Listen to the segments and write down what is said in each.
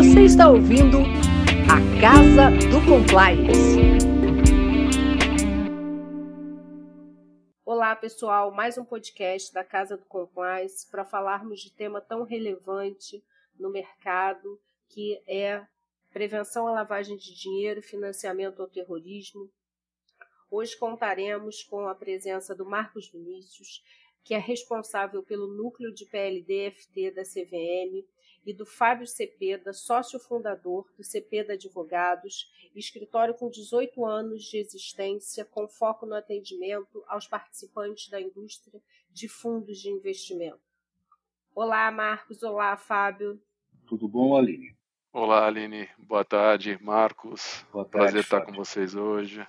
Você está ouvindo a Casa do Compliance. Olá, pessoal, mais um podcast da Casa do Compliance para falarmos de tema tão relevante no mercado que é prevenção à lavagem de dinheiro financiamento ao terrorismo. Hoje contaremos com a presença do Marcos Vinícius, que é responsável pelo núcleo de PLD-FT da CVM, e do Fábio Cepeda, sócio fundador do Cepeda Advogados, escritório com 18 anos de existência, com foco no atendimento aos participantes da indústria de fundos de investimento. Olá, Marcos. Olá, Fábio. Tudo bom, Aline? Olá, Aline. Boa tarde, Marcos. Boa tarde, Prazer estar Fábio. com vocês hoje.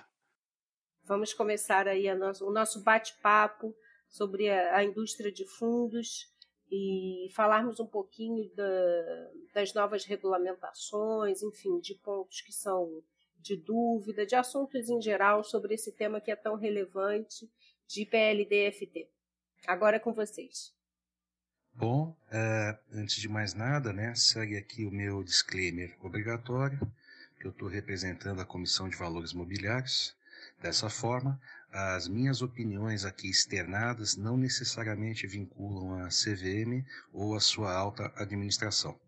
Vamos começar aí nosso, o nosso bate-papo sobre a, a, indústria de fundos e falarmos um pouquinho da, das novas regulamentações, enfim, de pontos que são de dúvida, de assuntos em geral sobre esse tema que é tão relevante de PLDFT. Agora é com vocês. Bom, uh, antes de mais nada, né, segue aqui o meu disclaimer obrigatório, que eu estou representando a Comissão de Valores Mobiliários. Dessa forma, as minhas opiniões aqui externadas não necessariamente vinculam a CVM ou a sua alta administração.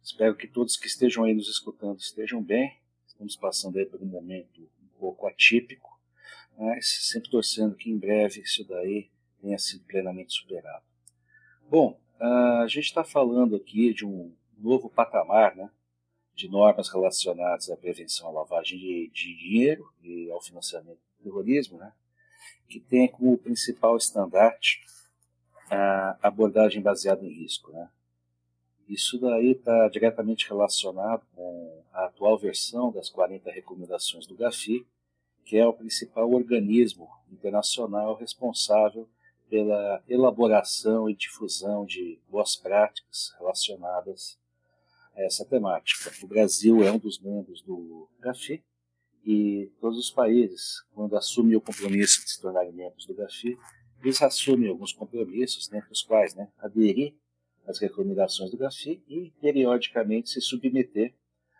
Espero que todos que estejam aí nos escutando estejam bem. Estamos passando aí por um momento um pouco atípico, mas sempre torcendo que em breve isso daí tenha sido plenamente superado. Bom, a gente está falando aqui de um novo patamar, né, de normas relacionadas à prevenção à lavagem de, dinheiro e ao financiamento terrorismo, né, que tem como principal estandarte a abordagem baseada em risco. Né. Isso daí está diretamente relacionado com a atual versão das 40 recomendações do GAFI, que é o principal organismo internacional responsável pela elaboração e difusão de boas práticas relacionadas a essa temática. O Brasil é um dos membros do GAFI e todos os países, quando assumem o compromisso de se tornarem membros do GAFI, eles assumem alguns compromissos, dentre os quais né, aderir às recomendações do GAFI e, periodicamente, se submeter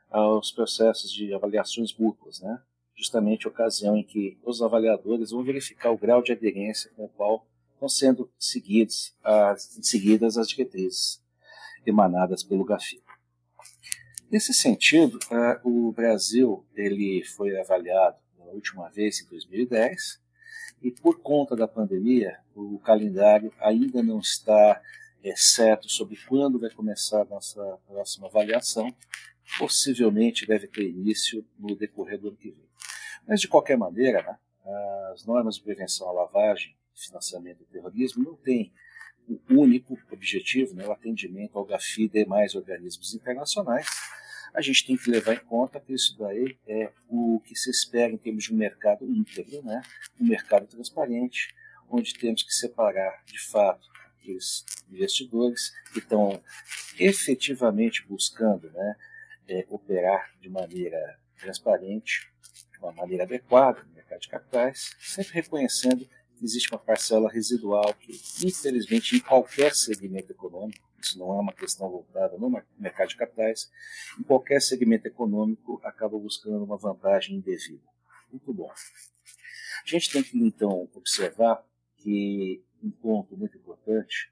aos processos de avaliações mútuas, né, justamente a ocasião em que os avaliadores vão verificar o grau de aderência com o qual estão sendo seguidos, as, seguidas as diretrizes emanadas pelo GAFI. Nesse sentido, uh, o Brasil ele foi avaliado pela última vez em 2010 e por conta da pandemia o calendário ainda não está é, certo sobre quando vai começar a nossa próxima avaliação. Possivelmente deve ter início no decorrer do ano que vem. Mas de qualquer maneira, né, as normas de prevenção à lavagem financiamento do terrorismo não tem o único objetivo, né, o atendimento ao GAFI e demais organismos internacionais. A gente tem que levar em conta que isso daí é o que se espera em termos de um mercado íntegro, né, um mercado transparente, onde temos que separar, de fato, aqueles investidores que estão efetivamente buscando né, é, operar de maneira transparente, de uma maneira adequada no mercado de capitais, sempre reconhecendo existe uma parcela residual que, infelizmente, em qualquer segmento econômico, isso não é uma questão voltada no mercado de capitais, em qualquer segmento econômico acaba buscando uma vantagem indevida. Muito bom. A gente tem que, então, observar que, um ponto muito importante,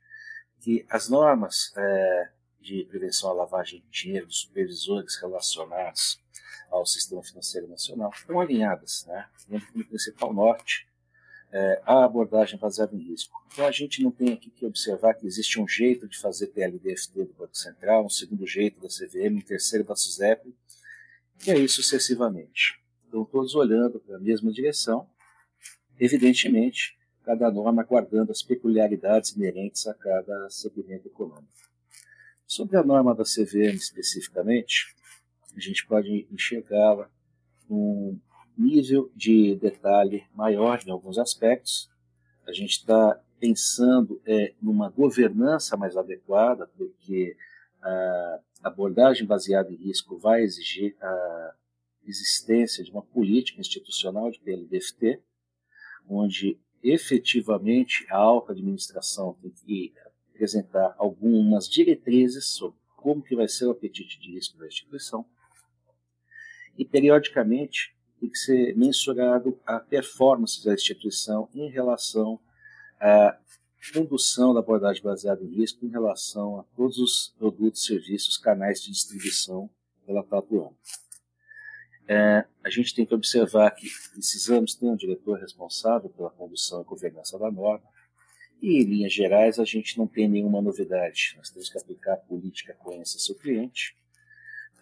que as normas é, de prevenção à lavagem de dinheiro dos supervisores relacionados ao sistema financeiro nacional estão alinhadas, né? Tendo como principal norte é, a abordagem baseada em risco. Então a gente não tem aqui que observar que existe um jeito de fazer PLDFT do Banco Central, um segundo jeito da CVM, um terceiro da SUSEP, e aí sucessivamente. Então todos olhando para a mesma direção, evidentemente, cada norma guardando as peculiaridades inerentes a cada segmento econômico. Sobre a norma da CVM especificamente, a gente pode enxergá-la um nível de detalhe maior em alguns aspectos. A gente está pensando é, numa governança mais adequada, porque a abordagem baseada em risco vai exigir a existência de uma política institucional de PLDFT, onde efetivamente a alta administração tem que apresentar algumas diretrizes sobre como que vai ser o apetite de risco da instituição. E, periodicamente, tem que ser mensurado a performance da instituição em relação à condução da abordagem baseada em risco em relação a todos os produtos, serviços, canais de distribuição que ela está. É, a gente tem que observar que precisamos ter um diretor responsável pela condução e governança da norma, e, em linhas gerais, a gente não tem nenhuma novidade. Nós temos que aplicar a política conheça seu cliente.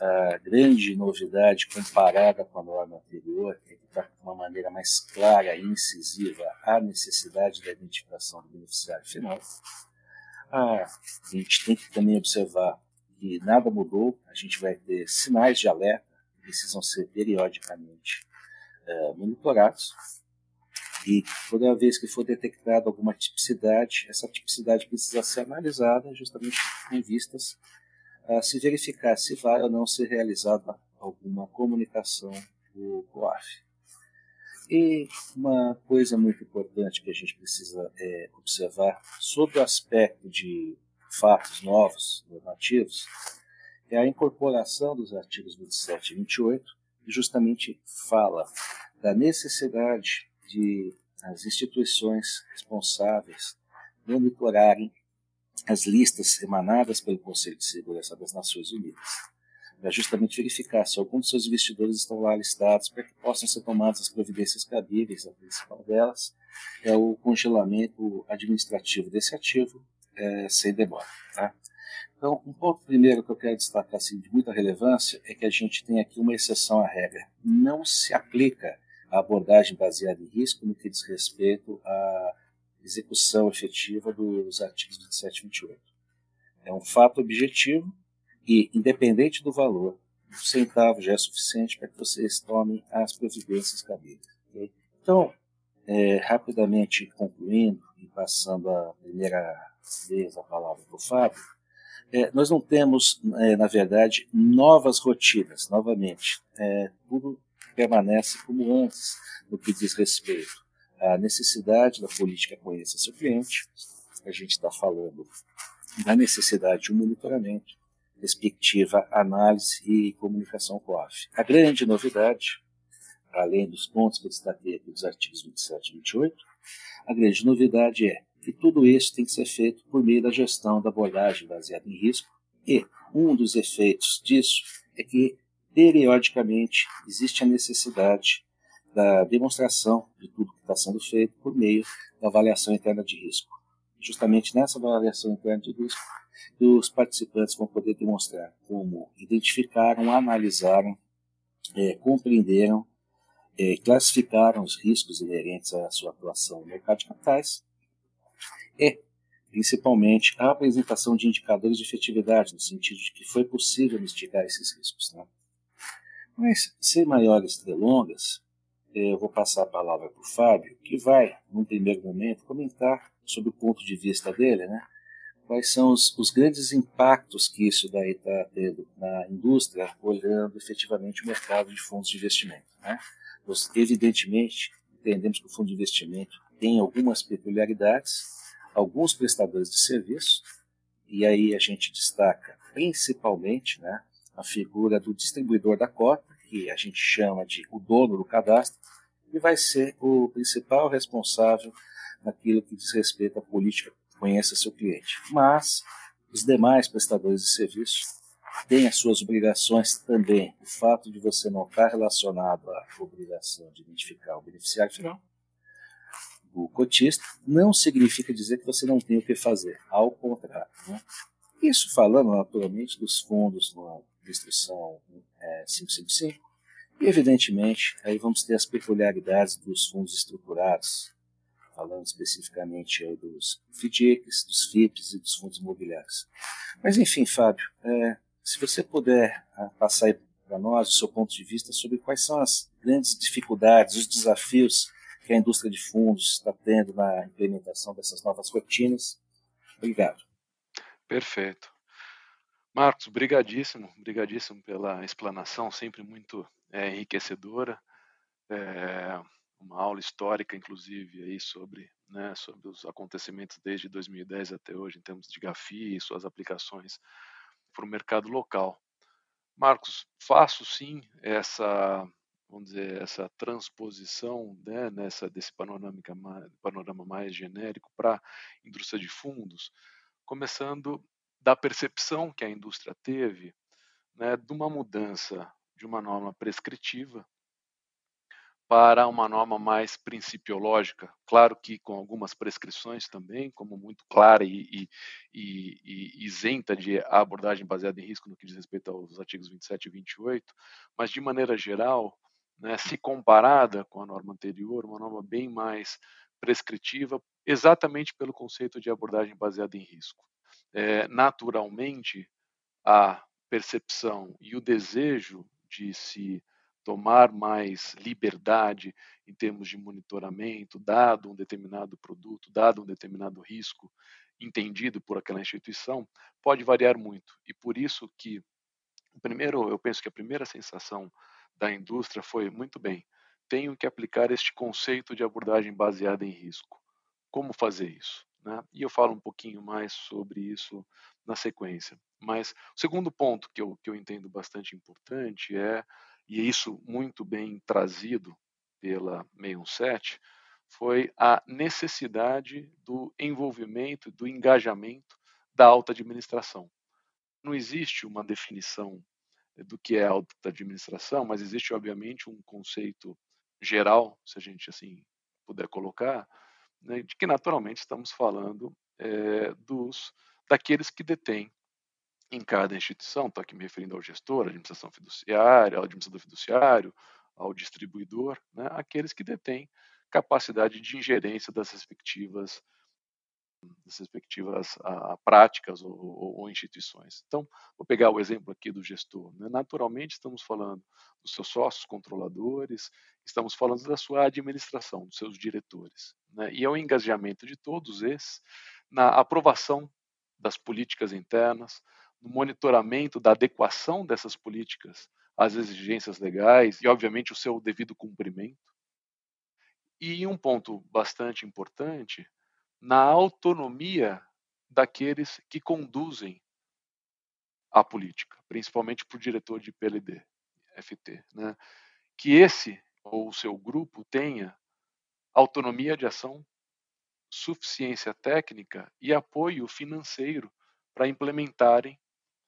A grande novidade comparada com a norma anterior é que está de uma maneira mais clara e incisiva a necessidade da identificação do beneficiário final. a gente tem que também observar que nada mudou, a gente vai ter sinais de alerta que precisam ser periodicamente uh, monitorados e toda vez que for detectada alguma tipicidade, essa tipicidade precisa ser analisada justamente em vistas a se verificar se vai ou não ser realizada alguma comunicação do COAF. E uma coisa muito importante que a gente precisa é, observar sobre o aspecto de fatos novos, normativos, é a incorporação dos artigos 27 e 28, que justamente fala da necessidade de as instituições responsáveis monitorarem as listas emanadas pelo Conselho de Segurança das Nações Unidas, para justamente verificar se algum dos seus investidores estão lá listados para que possam ser tomadas as providências cabíveis. A principal delas é o congelamento administrativo desse ativo é, sem demora. Tá? Então, um ponto primeiro que eu quero destacar assim, de muita relevância é que a gente tem aqui uma exceção à regra. Não se aplica a abordagem baseada em risco no que diz respeito à execução efetiva dos artigos 27 e 28. É um fato objetivo e, independente do valor, um centavo já é suficiente para que vocês tomem as providências cabíveis. Okay? Então, é, rapidamente concluindo e passando a primeira vez a palavra para o Fábio, é, nós não temos, é, na verdade, novas rotinas, novamente. É, tudo permanece como antes no que diz respeito à necessidade da política conheça seu cliente. A gente está falando da necessidade de um monitoramento, respectiva análise e comunicação com a AF. A grande novidade, além dos pontos que eu destaquei aqui dos artigos 27 e 28, a grande novidade é que tudo isso tem que ser feito por meio da gestão da abordagem baseada em risco e um dos efeitos disso é que periodicamente existe a necessidade da demonstração de tudo que está sendo feito por meio da avaliação interna de risco. Justamente nessa avaliação interna de risco, os participantes vão poder demonstrar como identificaram, analisaram, é, compreenderam, é, classificaram os riscos inerentes à sua atuação no mercado de capitais e, principalmente, a apresentação de indicadores de efetividade, no sentido de que foi possível mitigar esses riscos. Né? Mas, sem maiores delongas, eu vou passar a palavra para o Fábio, que vai, num primeiro momento, comentar sobre o ponto de vista dele, né? Quais são os, os grandes impactos que isso daí está tendo na indústria, olhando efetivamente o mercado de fundos de investimento. Né? Nós, evidentemente, entendemos que o fundo de investimento tem algumas peculiaridades, alguns prestadores de serviço, e aí a gente destaca principalmente né, a figura do distribuidor da cota, que a gente chama de o dono do cadastro, e vai ser o principal responsável naquilo que diz respeito à política conheça seu cliente. Mas os demais prestadores de serviço têm as suas obrigações também. O fato de você não estar relacionado à obrigação de identificar o beneficiário final, o cotista, não significa dizer que você não tem o que fazer. Ao contrário. Né? Isso falando naturalmente dos fundos no instrução é, 555. E, evidentemente, aí vamos ter as peculiaridades dos fundos estruturados, falando especificamente aí dos FDICs, dos FIPs e dos fundos imobiliários. Mas, enfim, Fábio, é, se você puder ah, passar para nós o seu ponto de vista sobre quais são as grandes dificuldades, os desafios que a indústria de fundos está tendo na implementação dessas novas rotinas. Obrigado. Perfeito. Marcos, brigadíssimo, brigadíssimo pela explanação, sempre muito é, enriquecedora. É, uma aula histórica, inclusive, aí sobre, né, sobre os acontecimentos desde 2010 até hoje, em termos de GAFI e suas aplicações para o mercado local. Marcos, faço sim essa, vamos dizer, essa transposição né, nessa desse panorâmica, panorama mais genérico para a indústria de fundos, começando da percepção que a indústria teve né, de uma mudança de uma norma prescritiva para uma norma mais principiológica, claro que com algumas prescrições também, como muito clara e, e, e, isenta de abordagem baseada em risco no que diz respeito aos artigos 27 e 28, mas de maneira geral, né, se comparada com a norma anterior, uma norma bem mais prescritiva, exatamente pelo conceito de abordagem baseada em risco. É, naturalmente, a percepção e o desejo de se tomar mais liberdade em termos de monitoramento, dado um determinado produto, dado um determinado risco entendido por aquela instituição, pode variar muito. E por isso que, primeiro, eu penso que a primeira sensação da indústria foi muito bem. Tenho que aplicar este conceito de abordagem baseada em risco. Como fazer isso? Né? E eu falo um pouquinho mais sobre isso na sequência. Mas o segundo ponto que eu, que eu entendo bastante importante é e isso muito bem trazido pela 617, foi a necessidade do envolvimento, do engajamento da alta administração. Não existe uma definição do que é alta administração, mas existe obviamente um conceito geral, se a gente assim puder colocar, né, de que naturalmente estamos falando é, dos daqueles que detêm em cada instituição, estou aqui me referindo ao gestor, à administração fiduciária, ao administrador fiduciário, ao distribuidor, né, aqueles que detêm capacidade de ingerência das respectivas das respectivas a, práticas ou, ou, ou, instituições. Então, vou pegar o exemplo aqui do gestor. Né? Naturalmente, estamos falando dos seus sócios controladores, estamos falando da sua administração, dos seus diretores. Né? E é o engajamento de todos esses na aprovação das políticas internas, no monitoramento da adequação dessas políticas às exigências legais e, obviamente, o seu devido cumprimento. E um ponto bastante importante, na autonomia daqueles que conduzem a política, principalmente para o diretor de PLD, FT, né? que esse ou o seu grupo tenha autonomia de ação, suficiência técnica e apoio financeiro para implementarem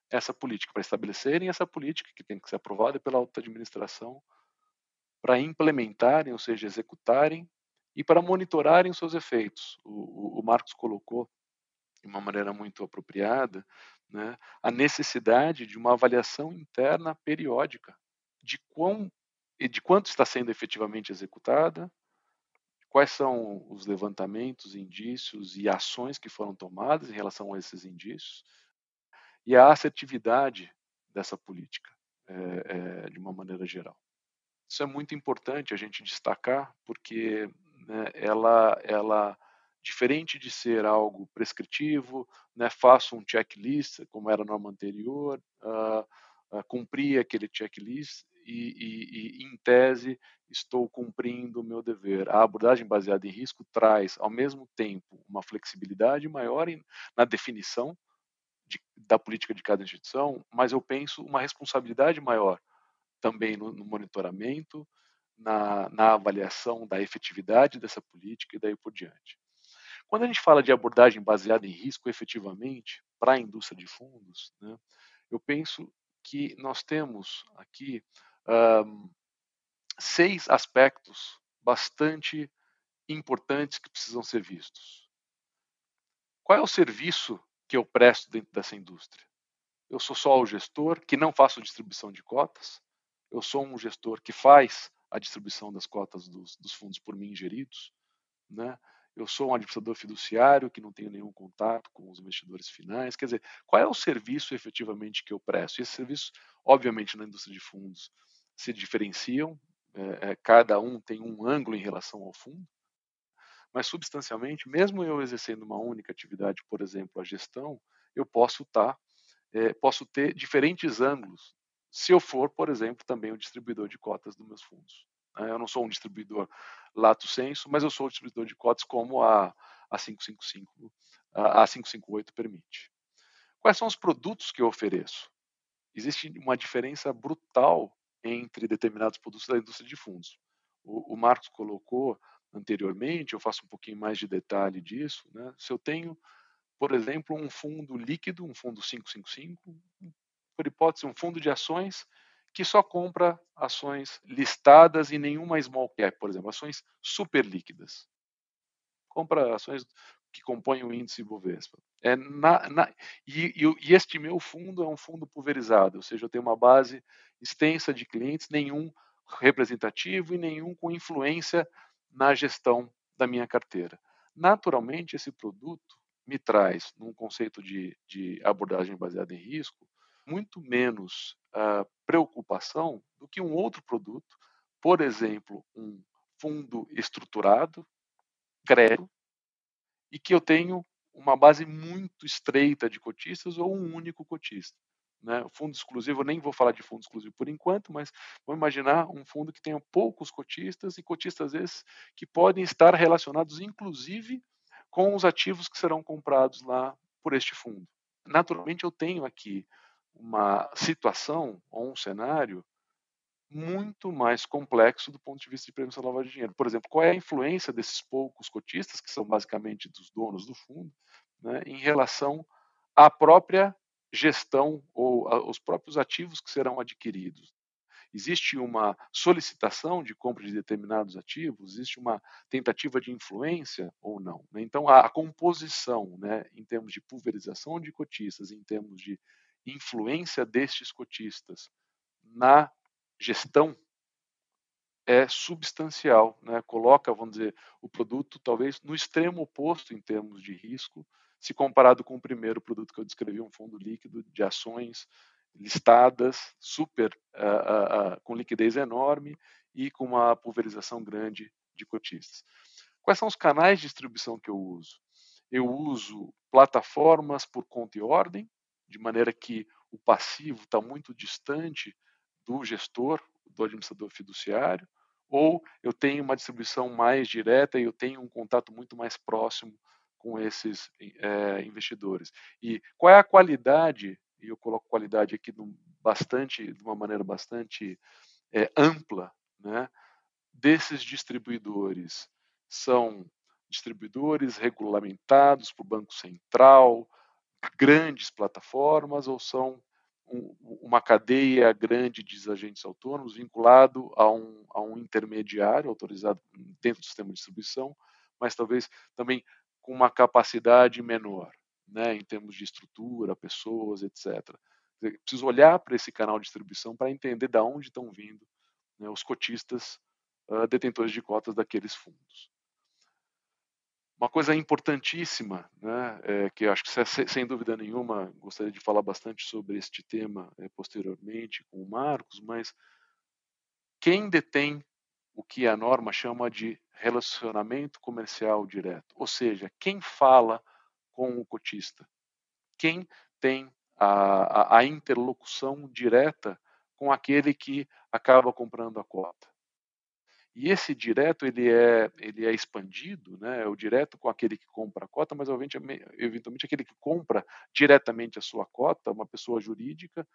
essa política, para estabelecerem essa política que tem que ser aprovada pela alta administração, para implementarem, ou seja, executarem e para monitorarem seus efeitos. O, o, o Marcos colocou de uma maneira muito apropriada né, a necessidade de uma avaliação interna periódica de quão de quanto está sendo efetivamente executada, quais são os levantamentos, indícios e ações que foram tomadas em relação a esses indícios, e a assertividade dessa política, é, é, de uma maneira geral. Isso é muito importante a gente destacar, porque né, ela, ela, diferente de ser algo prescritivo, né, faço um checklist, como era a norma anterior, uh, uh, cumprir aquele checklist e, e, e, em tese, estou cumprindo o meu dever. A abordagem baseada em risco traz, ao mesmo tempo, uma flexibilidade maior em, na definição de, da política de cada instituição, mas eu penso uma responsabilidade maior também no, no monitoramento, na, na, avaliação da efetividade dessa política e daí por diante. Quando a gente fala de abordagem baseada em risco, efetivamente, para a indústria de fundos, né, eu penso que nós temos aqui um, seis aspectos bastante importantes que precisam ser vistos. Qual é o serviço que eu presto dentro dessa indústria. Eu sou só o gestor que não faço distribuição de cotas. Eu sou um gestor que faz a distribuição das cotas dos, dos fundos por mim geridos. Né? Eu sou um administrador fiduciário que não tenho nenhum contato com os investidores finais. Quer dizer, qual é o serviço efetivamente que eu presto? E esses serviços, obviamente, na indústria de fundos se diferenciam. É, é, cada um tem um ângulo em relação ao fundo mas substancialmente, mesmo eu exercendo uma única atividade, por exemplo, a gestão, eu posso estar, tá, é, posso ter diferentes ângulos, se eu for, por exemplo, também o distribuidor de cotas dos meus fundos. Né? Eu não sou um distribuidor lato senso, mas eu sou o distribuidor de cotas como a, a 555, a, a 558 permite. Quais são os produtos que eu ofereço? Existe uma diferença brutal entre determinados produtos da indústria de fundos. O, o Marcos colocou anteriormente, eu faço um pouquinho mais de detalhe disso. Né? Se eu tenho, por exemplo, um fundo líquido, um fundo 555, por hipótese, um fundo de ações que só compra ações listadas e nenhuma small cap, por exemplo, ações super líquidas. Compra ações que compõem o índice Bovespa. É na, na, e, e, este meu fundo é um fundo pulverizado, ou seja, eu tenho uma base extensa de clientes, nenhum representativo e nenhum com influência na gestão da minha carteira. Naturalmente, esse produto me traz, num conceito de, de abordagem baseada em risco, muito menos uh, preocupação do que um outro produto, por exemplo, um fundo estruturado, crédito, e que eu tenho uma base muito estreita de cotistas ou um único cotista. Né? Fundo exclusivo, eu nem vou falar de fundo exclusivo por enquanto, mas vamos imaginar um fundo que tenha poucos cotistas e cotistas esses que podem estar relacionados, inclusive, com os ativos que serão comprados lá por este fundo. Naturalmente, eu tenho aqui uma situação ou um cenário muito mais complexo do ponto de vista de prevenção da lavagem de dinheiro. Por exemplo, qual é a influência desses poucos cotistas, que são basicamente dos donos do fundo, né, em relação à própria gestão ou aos próprios ativos que serão adquiridos? Existe uma solicitação de compra de determinados ativos? Existe uma tentativa de influência ou não? Né? Então, a, composição, né, em termos de pulverização de cotistas, em termos de influência destes cotistas na gestão é substancial, né? coloca, vamos dizer, o produto talvez no extremo oposto em termos de risco, se comparado com o primeiro produto que eu descrevi, um fundo líquido de ações listadas, super, uh, uh, uh, com liquidez enorme e com uma pulverização grande de cotistas. Quais são os canais de distribuição que eu uso? Eu uso plataformas por conta e ordem, de maneira que o passivo está muito distante do gestor, do administrador fiduciário, ou eu tenho uma distribuição mais direta e eu tenho um contato muito mais próximo com esses é, investidores. E qual é a qualidade? E eu coloco qualidade aqui bastante, de uma maneira bastante é, ampla, né, desses distribuidores. São distribuidores regulamentados por Banco Central, grandes plataformas ou são um, uma cadeia grande de agentes autônomos vinculado a um, a um intermediário autorizado dentro do sistema de distribuição, mas talvez também com uma capacidade menor, né, em termos de estrutura, pessoas, etc. Preciso olhar para esse canal de distribuição para entender de onde estão vindo né, os cotistas uh, detentores de cotas daqueles fundos. Uma coisa importantíssima, né, é, que acho que sem dúvida nenhuma gostaria de falar bastante sobre este tema é, posteriormente com o Marcos, mas quem detém o que a norma chama de relacionamento comercial direto, ou seja, quem fala com o cotista, quem tem a, a, a interlocução direta com aquele que acaba comprando a cota. E esse direto ele é ele é expandido, né? É o direto com aquele que compra a cota, mas eventualmente aquele que compra diretamente a sua cota, uma pessoa jurídica,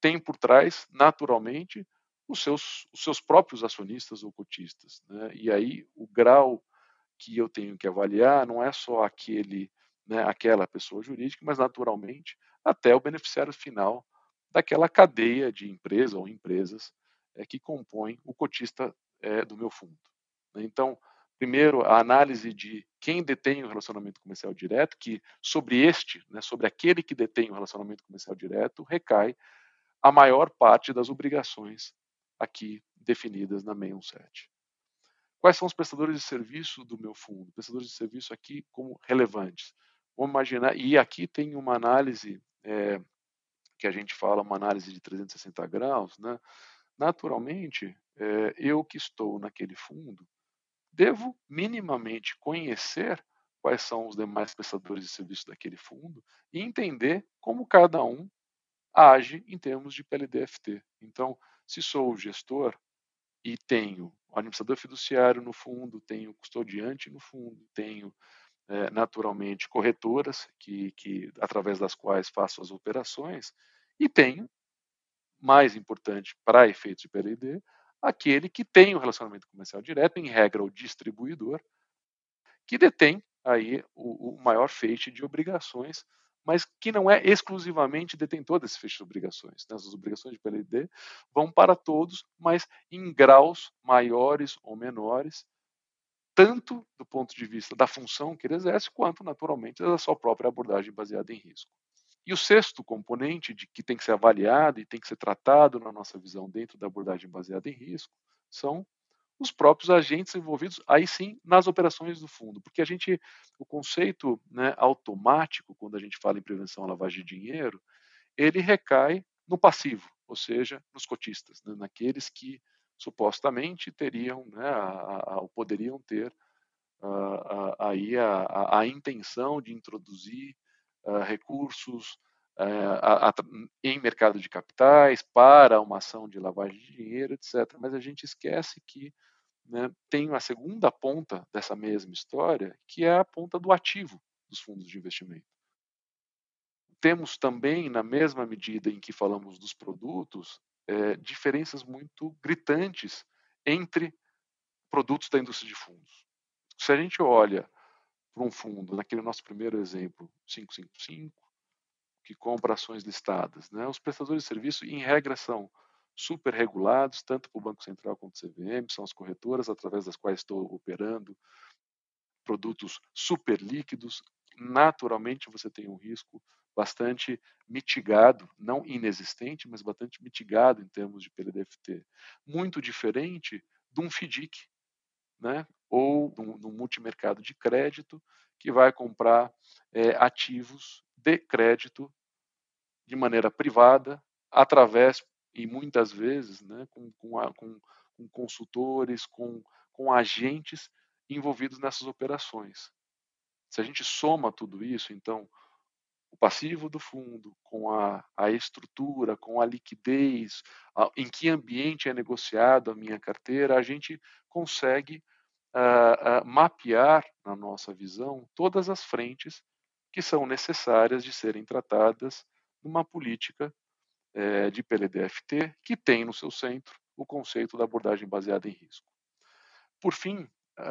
tem por trás naturalmente os seus os seus próprios acionistas ou cotistas, né? E aí o grau que eu tenho que avaliar não é só aquele, né, aquela pessoa jurídica, mas naturalmente até o beneficiário final daquela cadeia de empresa ou empresas é, que compõem o cotista é, do meu fundo. Né. Então, primeiro, a análise de quem detém o relacionamento comercial direto, que sobre este, né, sobre aquele que detém o relacionamento comercial direto, recai a maior parte das obrigações aqui definidas na 617. Quais são os prestadores de serviço do meu fundo? Prestadores de serviço aqui como relevantes. Vamos imaginar, e aqui tem uma análise é, que a gente fala, uma análise de 360 graus, né? Naturalmente, é, eu que estou naquele fundo, devo minimamente conhecer quais são os demais prestadores de serviço daquele fundo e entender como cada um age em termos de PLDFT. Então, se sou o gestor e tenho o administrador fiduciário no fundo, tenho custodiante no fundo, tenho é, naturalmente corretoras que, que através das quais faço as operações e tenho mais importante para efeitos de PLD aquele que tem o um relacionamento comercial direto em regra o distribuidor que detém aí o, o maior feixe de obrigações mas que não é exclusivamente detentor desse feixe de obrigações. Né? As obrigações de PLD vão para todos, mas em graus maiores ou menores, tanto do ponto de vista da função que ele exerce, quanto, naturalmente, da sua própria abordagem baseada em risco. E o sexto componente de que tem que ser avaliado e tem que ser tratado na nossa visão dentro da abordagem baseada em risco são os próprios agentes envolvidos, aí sim, nas operações do fundo. Porque a gente, o conceito né, automático, quando a gente fala em prevenção à lavagem de dinheiro, ele recai no passivo, ou seja, nos cotistas, né, naqueles que supostamente teriam, né, a, a, poderiam ter a, aí a, a, intenção de introduzir recursos em mercado de capitais para uma ação de lavagem de dinheiro, etc. Mas a gente esquece que né, tem a segunda ponta dessa mesma história, que é a ponta do ativo dos fundos de investimento. Temos também, na mesma medida em que falamos dos produtos, é, diferenças muito gritantes entre produtos da indústria de fundos. Se a gente olha para um fundo, naquele nosso primeiro exemplo, 555, que compra ações listadas, né, os prestadores de serviço, em regra, são super regulados, tanto para o Banco Central quanto o CVM, são as corretoras através das quais estou operando, produtos super líquidos. Naturalmente, você tem um risco bastante mitigado, não inexistente, mas bastante mitigado em termos de PLDFT. Muito diferente de um FDIC, né? ou no multimercado de crédito, que vai comprar é, ativos de crédito de maneira privada, através e muitas vezes né, com, com, a, com, com consultores, com, com agentes envolvidos nessas operações. Se a gente soma tudo isso, então, o passivo do fundo, com a, a estrutura, com a liquidez, a, em que ambiente é negociado a minha carteira, a gente consegue uh, uh, mapear, na nossa visão, todas as frentes que são necessárias de serem tratadas numa política é, de PLDFT, que tem no seu centro o conceito da abordagem baseada em risco. Por fim,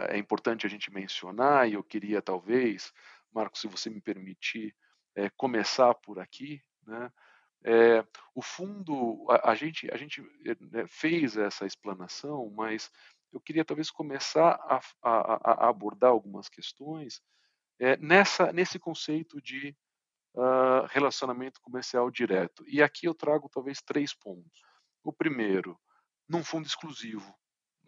é importante a gente mencionar, e eu queria talvez, Marcos, se você me permitir, é, começar por aqui, né? É, o fundo, a, a, gente, a gente né, fez essa explanação, mas eu queria talvez começar a, a, a abordar algumas questões é, nessa, nesse conceito de uh, relacionamento comercial direto. E aqui eu trago talvez três pontos. O primeiro, num fundo exclusivo.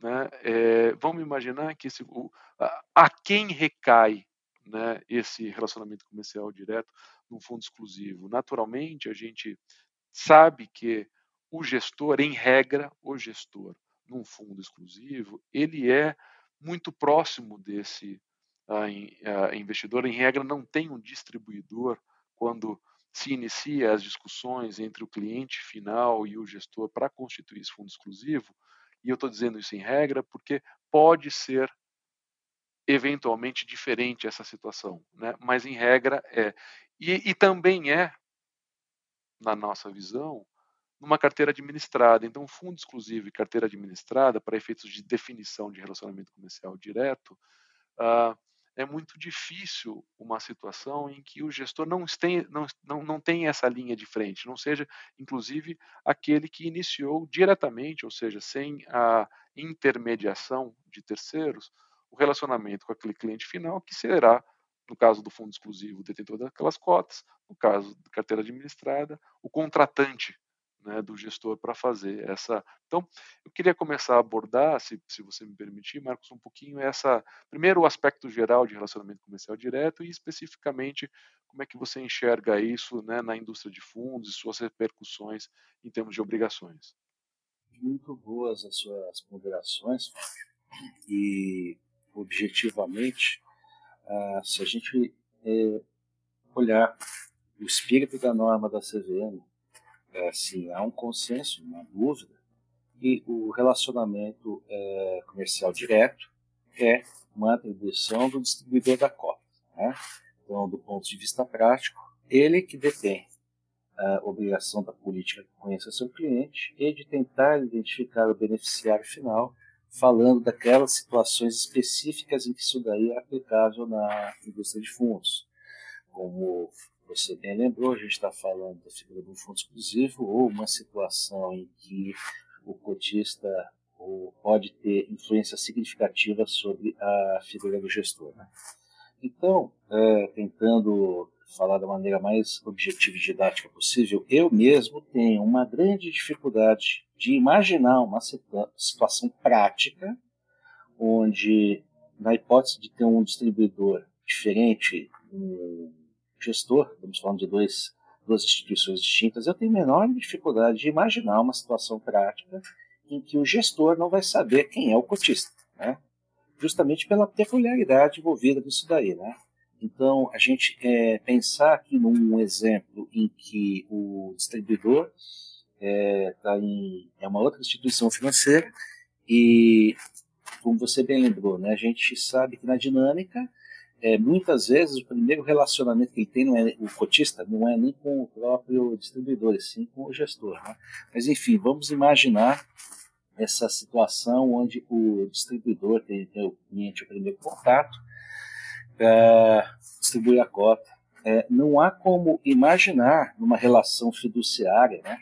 Né? É, vamos imaginar que esse, o, a, a, quem recai né, esse relacionamento comercial direto num fundo exclusivo? Naturalmente, a gente sabe que o gestor, em regra, o gestor num fundo exclusivo, ele é muito próximo desse uh, investidor. Em regra, não tem um distribuidor quando se inicia as discussões entre o cliente final e o gestor para constituir esse fundo exclusivo, e eu estou dizendo isso em regra porque pode ser eventualmente diferente essa situação, né? mas em regra é. E, e também é, na nossa visão, numa carteira administrada. Então, fundo exclusivo e carteira administrada, para efeitos de definição de relacionamento comercial direto, uh, é muito difícil uma situação em que o gestor não, tem, não, não, não tem essa linha de frente, não seja, inclusive, aquele que iniciou diretamente, ou seja, sem a intermediação de terceiros, o relacionamento com aquele cliente final, que será, no caso do fundo exclusivo, o detentor daquelas cotas, no caso da carteira administrada, o contratante né, do gestor para fazer essa. Então, eu queria começar a abordar, se, se você me permitir, Marcos, um pouquinho essa, primeiro o aspecto geral de relacionamento comercial direto e especificamente como é que você enxerga isso né, na indústria de fundos e suas repercussões em termos de obrigações. Muito boas as suas ponderações e objetivamente, ah, se a gente eh, olhar o espírito da norma da CVM é, sim, há um consenso, uma dúvida, e o relacionamento é, comercial direto é uma atribuição do distribuidor da cota. Né? Então, do ponto de vista prático, ele que detém a obrigação da política que conheça seu cliente e de tentar identificar o beneficiário final, falando daquelas situações específicas em que isso daí é aplicável na indústria de fundos. Como você bem lembrou, a gente está falando da figura de um fundo exclusivo ou uma situação em que o cotista pode ter influência significativa sobre a figura do gestor. Né? Então, é, tentando falar da maneira mais objetiva e didática possível, eu mesmo tenho uma grande dificuldade de imaginar uma situação prática onde, na hipótese de ter um distribuidor diferente, um gestor, estamos falando de dois, duas instituições distintas, eu tenho enorme dificuldade de imaginar uma situação prática em que o gestor não vai saber quem é o cotista, né? justamente pela peculiaridade envolvida nisso daí. Né? Então, a gente é, pensar aqui num exemplo em que o distribuidor é, tá em, é uma outra instituição financeira e, como você bem lembrou, né, a gente sabe que na dinâmica, é, muitas vezes o primeiro relacionamento que ele tem não é o cotista, não é nem com o próprio distribuidor, e sim com o gestor. Né? Mas, enfim, vamos imaginar essa situação onde o distribuidor tem, tem o cliente o primeiro contato, é, distribui a cota. É, não há como imaginar numa relação fiduciária, né,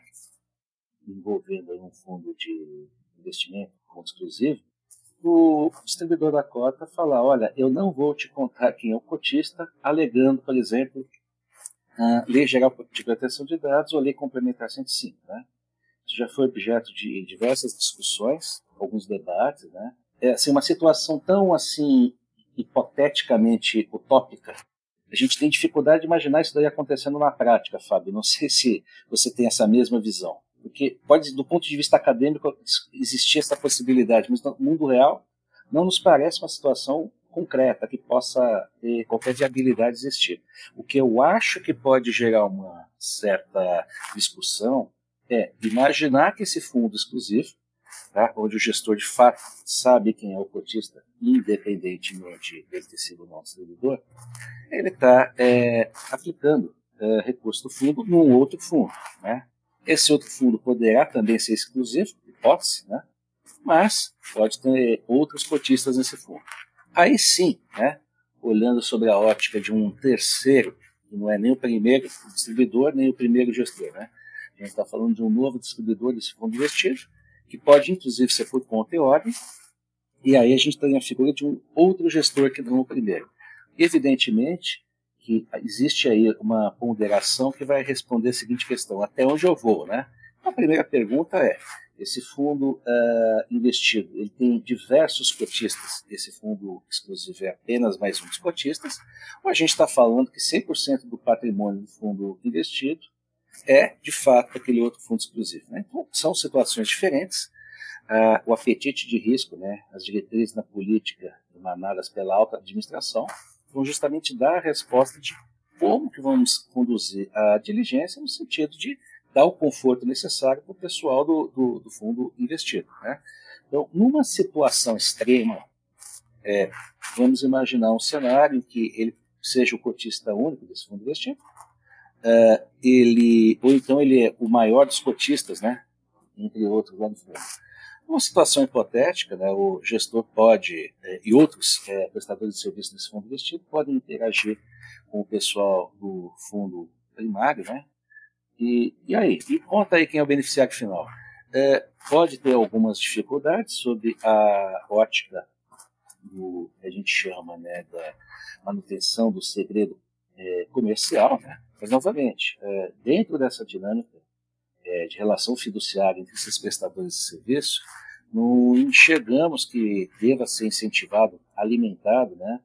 envolvendo um fundo de investimento, fundo exclusivo, o distribuidor da cota falar, olha, eu não vou te contar quem é o cotista, alegando, por exemplo, a Lei Geral de Proteção de Dados ou a Lei Complementar 105, né? Isso já foi objeto de diversas discussões, alguns debates, né? É assim, uma situação tão assim hipoteticamente utópica. A gente tem dificuldade de imaginar isso daí acontecendo na prática, Fábio. Não sei se você tem essa mesma visão. Porque pode, do ponto de vista acadêmico, existir essa possibilidade, mas no mundo real não nos parece uma situação concreta que possa ter qualquer viabilidade existir. O que eu acho que pode gerar uma certa discussão é imaginar que esse fundo exclusivo, tá, onde o gestor de fato sabe quem é o cotista, independentemente dele ter sido não distribuidor, ele está é, aplicando é, recurso do fundo num outro fundo. Né? Esse outro fundo poderá também ser exclusivo, hipótese, né? mas pode ter outros cotistas nesse fundo. Aí sim, né, olhando sobre a ótica de um terceiro, que não é nem o primeiro distribuidor, nem o primeiro gestor, né? A gente está falando de um novo distribuidor desse fundo investido, que pode inclusive ser por conta e ordem, e aí a gente tem a figura de um outro gestor que não o primeiro. Evidentemente que existe aí uma ponderação que vai responder a seguinte questão: até onde eu vou, né? A primeira pergunta é: esse fundo uh, investido, ele tem diversos cotistas, esse fundo exclusivo é apenas mais um dos cotistas, ou a gente está falando que 100% do patrimônio do fundo investido é, de fato, aquele outro fundo exclusivo. Né? Então, são situações diferentes. Ah, o apetite de risco, né, as diretrizes na política emanadas pela alta administração, vão justamente dar a resposta de como que vamos conduzir a diligência no sentido de dar o conforto necessário para o pessoal do, do, do, fundo investido. Né? Então, numa situação extrema, é, vamos imaginar um cenário em que ele seja o cotista único desse fundo investido, uh, ele, ou então ele é o maior dos cotistas, né, entre outros lá no. Numa situação hipotética, né, o gestor pode, eh, e outros eh, prestadores de serviço desse fundo investido, podem interagir com o pessoal do fundo primário, né, e, e aí? E conta aí quem é o beneficiário final. É, pode ter algumas dificuldades sobre a ótica do que a gente chama né, da manutenção do segredo é, comercial, né? Mas, novamente, é, dentro dessa dinâmica é, de relação fiduciária entre esses prestadores de serviço, não enxergamos que deva ser incentivado, alimentado, né,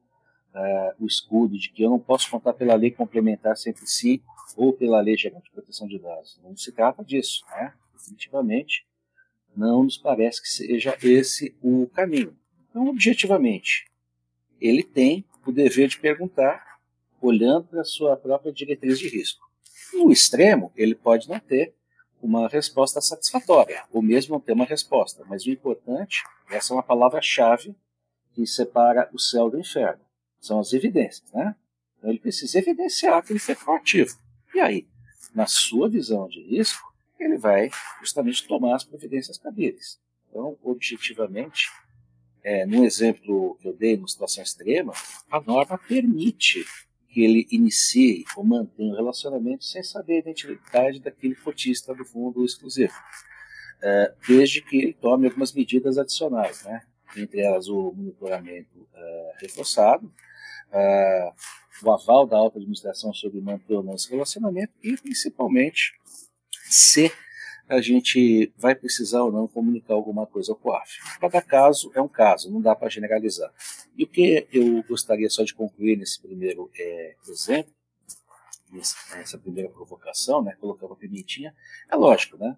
é, o escudo de que eu não posso contar pela lei complementar 105 ou pela lei geral de proteção de dados. Não se trata disso, né? Definitivamente, não nos parece que seja esse o caminho. Então, objetivamente, ele tem o dever de perguntar olhando para a sua própria diretriz de risco. No extremo, ele pode não ter uma resposta satisfatória, ou mesmo não ter uma resposta, mas o importante, essa é uma palavra-chave que separa o céu do inferno, são as evidências. Né? Então ele precisa evidenciar que ele foi proativo. E aí, na sua visão de risco, ele vai justamente tomar as providências cabíveis. Então, objetivamente, é, no exemplo que eu dei, numa situação extrema, a norma permite que ele inicie ou mantenha um relacionamento sem saber a identidade daquele cotista do fundo exclusivo, é, desde que ele tome algumas medidas adicionais, né? entre elas o monitoramento é, reforçado, é, o aval da alta administração sobre manter ou não esse relacionamento e, principalmente, se a gente vai precisar ou não comunicar alguma coisa ao COAF. Cada caso é um caso, não dá para generalizar. E o que eu gostaria só de concluir nesse primeiro é, exemplo, nessa primeira provocação, né, colocar uma pimentinha, é lógico, né?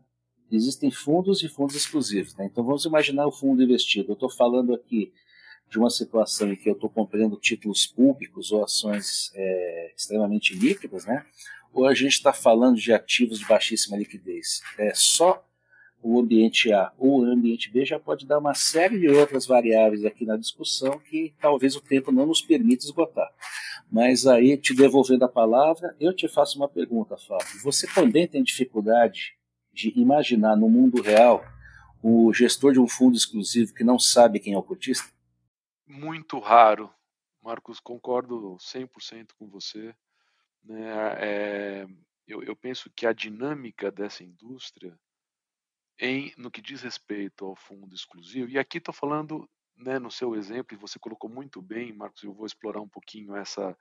Existem fundos e fundos exclusivos. Né? Então vamos imaginar o fundo investido. Eu estou falando aqui de uma situação em que eu estou comprando títulos públicos ou ações é, extremamente líquidas, né? Ou a gente está falando de ativos de baixíssima liquidez? É só o ambiente A ou o ambiente B já pode dar uma série de outras variáveis aqui na discussão que talvez o tempo não nos permita esgotar. Mas aí, te devolvendo a palavra, eu te faço uma pergunta, Fábio. Você também tem dificuldade de imaginar no mundo real o gestor de um fundo exclusivo que não sabe quem é o cotista? Muito raro. Marcos, concordo 100% com você. Né? É, eu, eu, penso que a dinâmica dessa indústria, em, no que diz respeito ao fundo exclusivo, e aqui estou falando né, no seu exemplo, e você colocou muito bem, Marcos, eu vou explorar um pouquinho essa,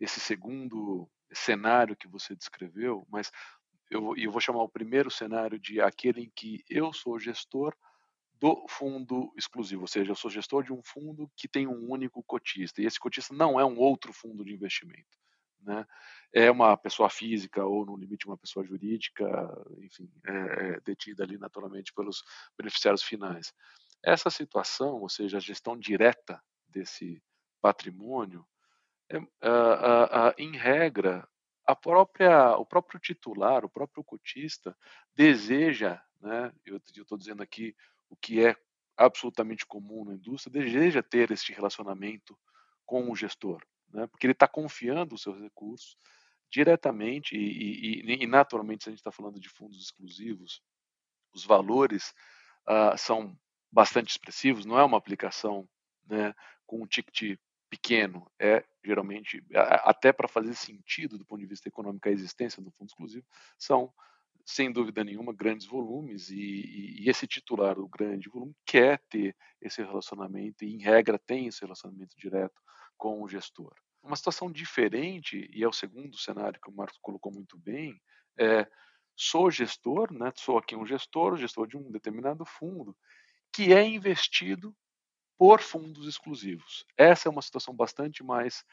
esse segundo cenário que você descreveu, mas eu, eu vou chamar o primeiro cenário de aquele em que eu sou gestor do fundo exclusivo, ou seja, eu sou gestor de um fundo que tem um único cotista, e esse cotista não é um outro fundo de investimento. Né? É uma pessoa física ou, no limite, uma pessoa jurídica, enfim, é, é detida ali naturalmente pelos beneficiários finais. Essa situação, ou seja, a gestão direta desse patrimônio, é, em regra, a própria, o próprio titular, o próprio cotista deseja, né, eu estou dizendo aqui o que é absolutamente comum na indústria, deseja ter este relacionamento com o gestor né? porque ele está confiando os seus recursos diretamente e, e, e, naturalmente, se a gente está falando de fundos exclusivos, os valores uh, são bastante expressivos, não é uma aplicação né, com um ticket pequeno, é geralmente, até para fazer sentido do ponto de vista econômico a existência do fundo exclusivo, são, sem dúvida nenhuma, grandes volumes e, e esse titular, o grande volume, quer ter esse relacionamento e, em regra, tem esse relacionamento direto com o gestor. Uma situação diferente, e é o segundo cenário que o Marcos colocou muito bem, é sou gestor, né, sou aqui um gestor, gestor de um determinado fundo, que é investido por fundos exclusivos. Essa é uma situação bastante mais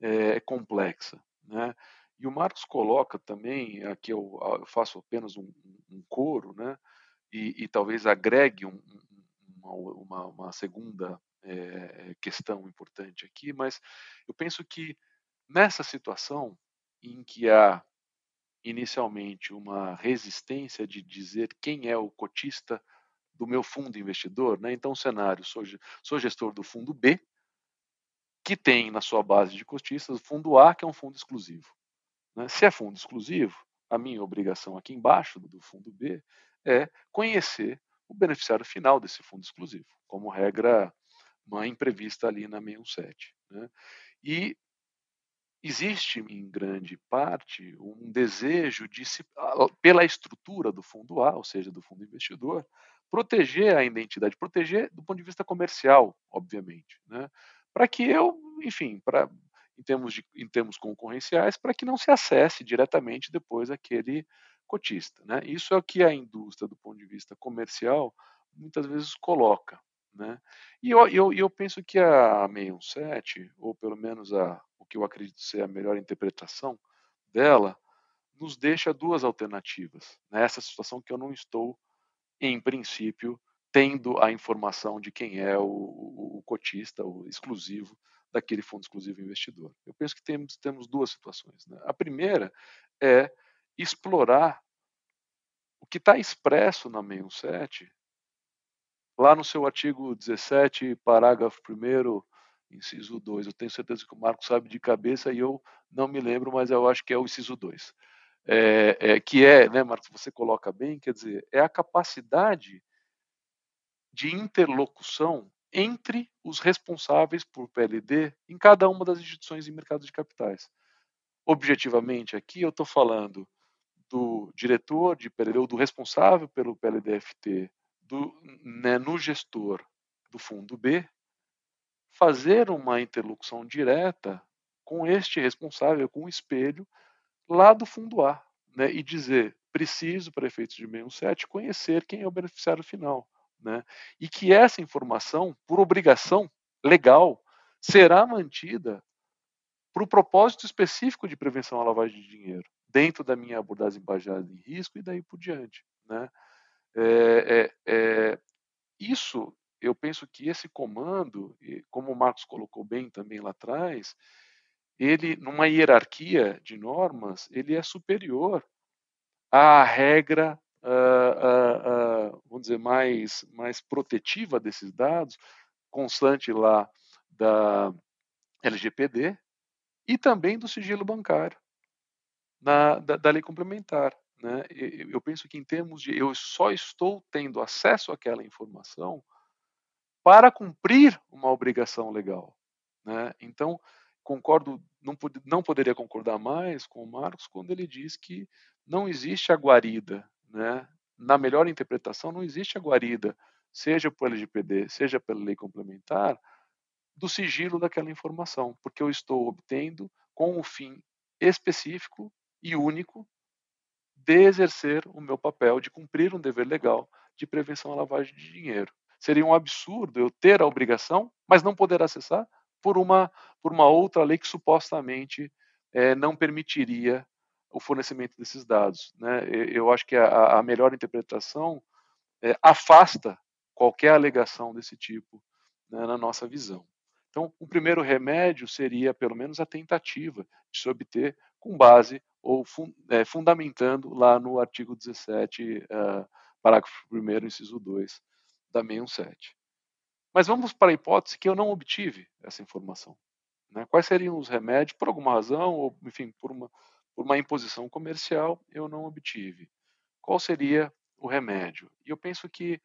é, complexa. Né? E o Marcos coloca também, aqui eu, faço apenas um, um coro, né? e, e talvez agregue um, uma, uma, uma segunda é, questão importante aqui, mas eu penso que nessa situação em que há inicialmente uma resistência de dizer quem é o cotista do meu fundo investidor, né? então o cenário, sou, sou gestor do fundo B, que tem na sua base de cotistas o fundo A, que é um fundo exclusivo. Né? Se é fundo exclusivo, a minha obrigação aqui embaixo do fundo B é conhecer o beneficiário final desse fundo exclusivo, como regra mãe prevista ali na 617. Né? E existe, em grande parte, um desejo de, se, pela estrutura do fundo A, ou seja, do fundo investidor, proteger a identidade, proteger do ponto de vista comercial, obviamente, né? para que eu, enfim, para em termos, de, em termos concorrenciais, para que não se acesse diretamente depois aquele cotista. Né? Isso é o que a indústria, do ponto de vista comercial, muitas vezes coloca. Né? E eu, eu, eu penso que a 617, ou pelo menos a, o que eu acredito ser a melhor interpretação dela, nos deixa duas alternativas nessa situação que eu não estou, em princípio, tendo a informação de quem é o, o, o cotista, o exclusivo daquele fundo exclusivo investidor. Eu penso que temos, temos duas situações. Né? A primeira é explorar o que está expresso na 617 lá no seu artigo 17, parágrafo 1 inciso 2. Eu tenho certeza que o Marco sabe de cabeça e eu não me lembro, mas eu acho que é o inciso 2. É, é, que é, né, Marcos, você coloca bem, quer dizer, é a capacidade de interlocução entre os responsáveis por PLD em cada uma das instituições de mercado de capitais. Objetivamente, aqui eu estou falando do diretor de PLD, ou do responsável pelo PLDFT, do, né, no gestor do fundo B, fazer uma interlocução direta com este responsável, com o espelho, lá do fundo A, né, e dizer, preciso, para efeitos de 617, conhecer quem é o beneficiário final. Né, e que essa informação, por obrigação legal, será mantida para o propósito específico de prevenção à lavagem de dinheiro, dentro da minha abordagem baseada em risco e daí por diante. Né? É, é, é, isso, eu penso que esse comando, como o Marcos colocou bem também lá atrás, ele, numa hierarquia de normas, ele é superior à regra, uh, uh, uh, vamos dizer, mais, mais protetiva desses dados, constante lá da LGPD, e também do sigilo bancário, na, da, da lei complementar. Né? Eu penso que, em termos de eu só estou tendo acesso àquela informação para cumprir uma obrigação legal. Né? Então, concordo, não, não poderia concordar mais com o Marcos quando ele diz que não existe a guarida. Né? Na melhor interpretação, não existe a guarida, seja pelo LGPD, seja pela lei complementar, do sigilo daquela informação, porque eu estou obtendo com o fim específico e único de exercer o meu papel de cumprir um dever legal de prevenção à lavagem de dinheiro. Seria um absurdo eu ter a obrigação, mas não poder acessar por uma, por uma outra lei que supostamente é, não permitiria o fornecimento desses dados. Né? Eu acho que a, a melhor interpretação é, afasta qualquer alegação desse tipo né, na nossa visão. Então, o primeiro remédio seria, pelo menos, a tentativa de se obter com base ou é, fundamentando lá no artigo 17, uh, eh, parágrafo 1, inciso 2 da 617. Mas vamos para a hipótese que eu não obtive essa informação. Né? Quais seriam os remédios? Por alguma razão, ou enfim, por uma, por uma imposição comercial, eu não obtive. Qual seria o remédio? E eu penso que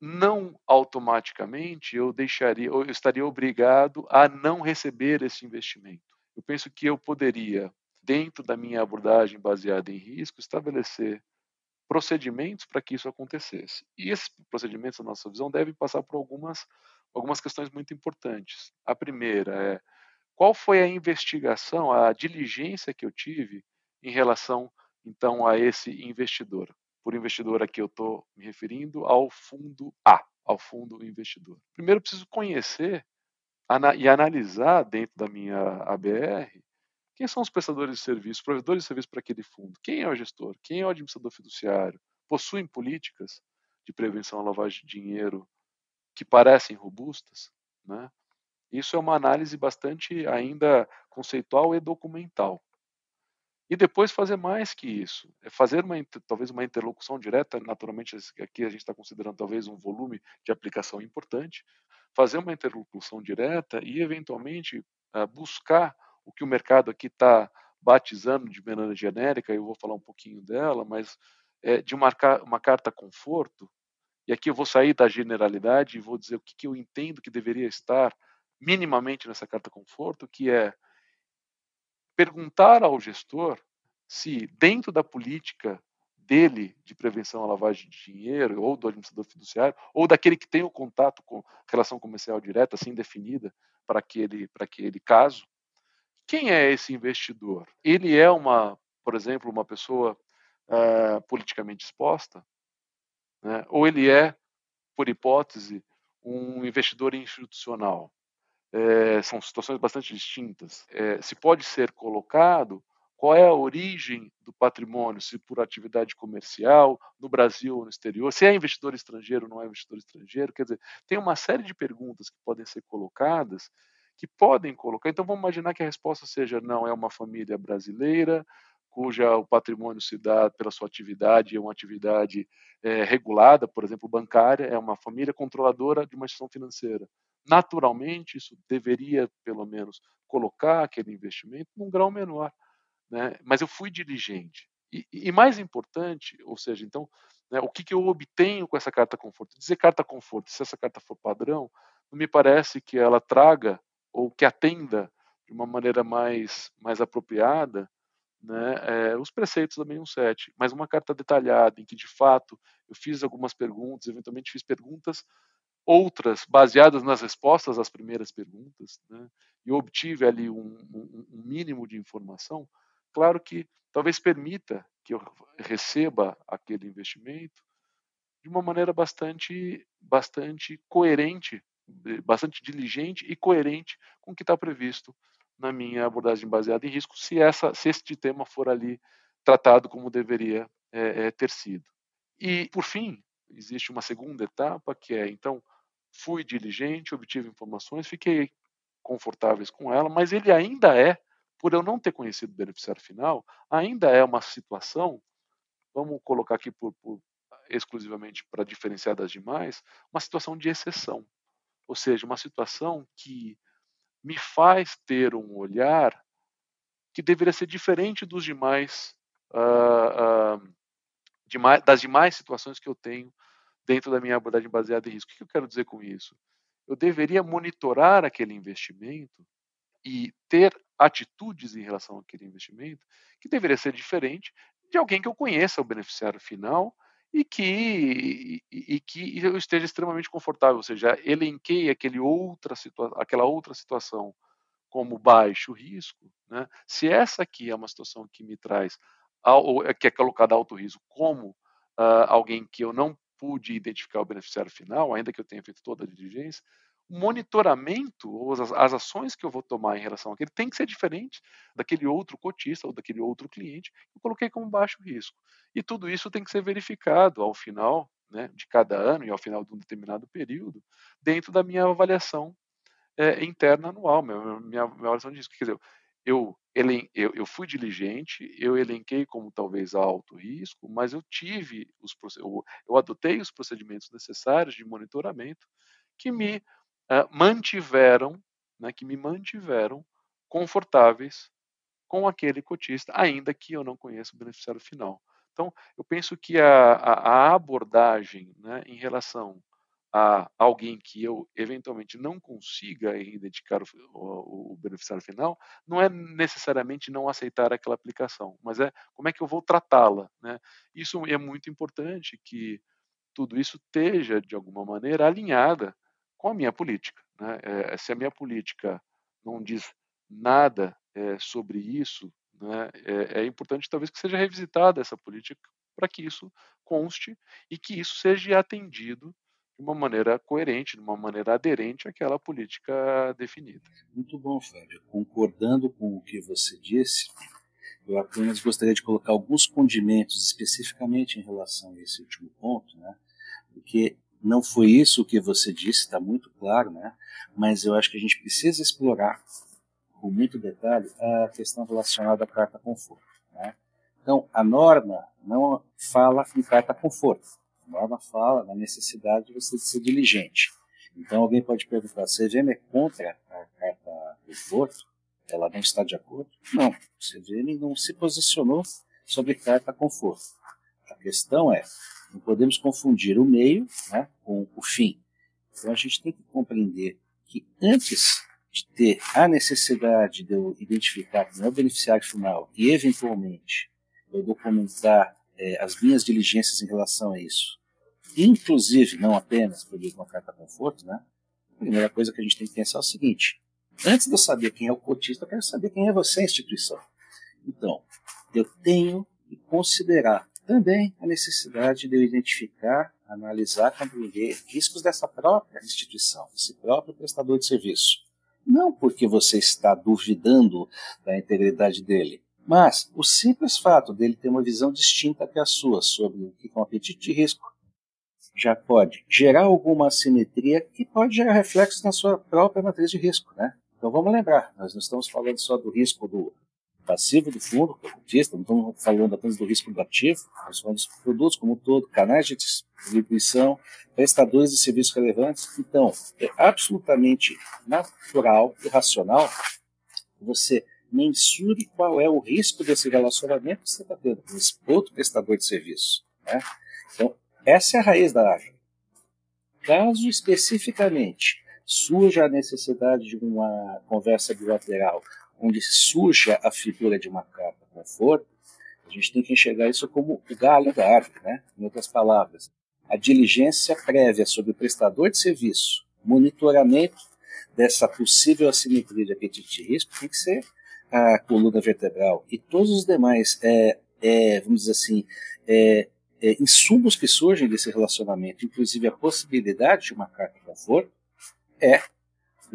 não automaticamente eu deixaria, eu estaria obrigado a não receber esse investimento. Eu penso que eu poderia, dentro da minha abordagem baseada em risco, estabelecer procedimentos para que isso acontecesse. E esses procedimentos, na nossa visão, devem passar por algumas, algumas questões muito importantes. A primeira é qual foi a investigação, a diligência que eu tive em relação, então, a esse investidor por investidor aqui eu estou me referindo ao fundo A, ao fundo investidor. Primeiro preciso conhecer e analisar dentro da minha ABR quem são os prestadores de serviço, provedores de serviço para aquele fundo, quem é o gestor, quem é o administrador fiduciário, possuem políticas de prevenção à lavagem de dinheiro que parecem robustas, né? Isso é uma análise bastante ainda conceitual e documental. E depois fazer mais que isso, é fazer uma, talvez uma interlocução direta, naturalmente aqui a gente está considerando talvez um volume de aplicação importante, fazer uma interlocução direta e eventualmente buscar o que o mercado aqui está batizando de maneira genérica, eu vou falar um pouquinho dela, mas é, de uma, uma carta conforto, e aqui eu vou sair da generalidade e vou dizer o que, que eu entendo que deveria estar minimamente nessa carta conforto, que é perguntar ao gestor se, dentro da política dele de prevenção à lavagem de dinheiro, ou do administrador fiduciário, ou daquele que tem o contato com relação comercial direta, assim definida, para aquele, para aquele caso, quem é esse investidor? Ele é uma, por exemplo, uma pessoa uh, politicamente exposta? Né? Ou ele é, por hipótese, um investidor institucional? é, são situações bastante distintas. É, se pode ser colocado qual é a origem do patrimônio, se por atividade comercial, no Brasil ou no exterior, se é investidor estrangeiro ou não é investidor estrangeiro, quer dizer, tem uma série de perguntas que podem ser colocadas, que podem colocar. Então vamos imaginar que a resposta seja não, é uma família brasileira, cuja o patrimônio se dá pela sua atividade, é uma atividade é, regulada, por exemplo, bancária, é uma família controladora de uma instituição financeira naturalmente isso deveria, pelo menos, colocar aquele investimento num grau menor. Né? Mas eu fui diligente. E, e mais importante, ou seja, então, né, o que, que eu obtenho com essa carta conforto? Dizer carta conforto, se essa carta for padrão, não me parece que ela traga ou que atenda de uma maneira mais, mais apropriada né, é, os preceitos da 617, mas uma carta detalhada em que, de fato, eu fiz algumas perguntas, eventualmente fiz perguntas outras baseadas nas respostas às primeiras perguntas, né, e obtive ali um, um, um, mínimo de informação, claro que talvez permita que eu receba aquele investimento de uma maneira bastante, bastante coerente, bastante diligente e coerente com o que está previsto na minha abordagem baseada em risco, se, essa, se este tema for ali tratado como deveria é, é, ter sido. E, por fim, existe uma segunda etapa, que é, então, fui diligente, obtive informações, fiquei confortáveis com ela, mas ele ainda é, por eu não ter conhecido o beneficiário final, ainda é uma situação, vamos colocar aqui por, por exclusivamente para diferenciar das demais, uma situação de exceção. Ou seja, uma situação que me faz ter um olhar que deveria ser diferente dos demais, uh, uh, demais, das demais situações que eu tenho dentro da minha abordagem baseada em risco. O que eu quero dizer com isso? Eu deveria monitorar aquele investimento e ter atitudes em relação àquele investimento que deveria ser diferente de alguém que eu conheça o beneficiário final e que, e, que eu esteja extremamente confortável, ou seja, elenquei aquele outra aquela outra situação como baixo risco, né? se essa aqui é uma situação que me traz, ou é, que é colocada alto risco, como uh, alguém que eu não pude identificar o beneficiário final, ainda que eu tenha feito toda a diligência, o monitoramento ou as, as, ações que eu vou tomar em relação àquele tem que ser diferente daquele outro cotista ou daquele outro cliente que eu coloquei como baixo risco. E tudo isso tem que ser verificado ao final né, de cada ano e ao final de um determinado período, dentro da minha avaliação é, interna anual, minha, minha, minha avaliação disso. Quer dizer, eu, eu, eu, fui diligente, eu elenquei como talvez alto risco, mas eu tive os eu, eu adotei os procedimentos necessários de monitoramento que me uh, mantiveram, né, que me mantiveram confortáveis com aquele cotista, ainda que eu não conheça o beneficiário final. Então, eu penso que a, a, abordagem né, em relação a alguém que eu eventualmente não consiga identificar o, o, o, beneficiário final, não é necessariamente não aceitar aquela aplicação, mas é como é que eu vou tratá-la. Né? Isso é muito importante que tudo isso esteja, de alguma maneira, alinhada com a minha política. Né? É, se a minha política não diz nada é, sobre isso, né, é, é, importante talvez que seja revisitada essa política para que isso conste e que isso seja atendido de uma maneira coerente, de uma maneira aderente àquela política definida. Muito bom, Fábio. Concordando com o que você disse, eu apenas gostaria de colocar alguns condimentos especificamente em relação a esse último ponto, né? porque não foi isso que você disse, está muito claro, né? Mas eu acho que a gente precisa explorar com muito detalhe a questão relacionada à carta conforto. Né? Então, a norma não fala em carta conforto. A norma fala na necessidade de você ser diligente. Então, alguém pode perguntar: a CVM é contra a carta conforto? Ela não está de acordo? Não. A CVM não se posicionou sobre carta conforto. A questão é não podemos confundir o meio né, com o fim. Então a gente tem que compreender que antes de ter a necessidade de eu identificar quem é o beneficiário final e, eventualmente, eu documentar é, as minhas diligências em relação a isso, inclusive, não apenas por uma carta conforto, né? A primeira coisa que a gente tem que pensar é o seguinte: antes de eu saber quem é o cotista, eu quero saber quem é você, instituição. Então, eu tenho que considerar também a necessidade de eu identificar, analisar, compreender riscos dessa própria instituição, desse próprio prestador de serviço. Não porque você está duvidando da integridade dele, mas o simples fato dele ter uma visão distinta que a sua sobre o que é um apetite de risco já pode gerar alguma assimetria e pode gerar reflexos na sua própria matriz de risco. Né? Então vamos lembrar, nós não estamos falando só do risco do passivo do fundo, que é não estamos falando apenas do risco ativo, nós falamos dos produtos como um todo, canais de distribuição, prestadores de serviços relevantes. Então, é absolutamente natural e racional você mensure qual é o risco desse relacionamento que você está tendo com esse outro prestador de serviço. Né? Então, essa é a raiz da árvore. Caso especificamente surja a necessidade de uma conversa bilateral, onde surja a figura de uma carta conforto, a gente tem que enxergar isso como o galho da árvore, né? Em outras palavras, a diligência prévia sobre o prestador de serviço, monitoramento dessa possível assimetria de apetite de risco tem que ser a coluna vertebral e todos os demais, é, é, vamos dizer assim, é, é, insumos que surgem desse relacionamento, inclusive a possibilidade de uma carta conforto, é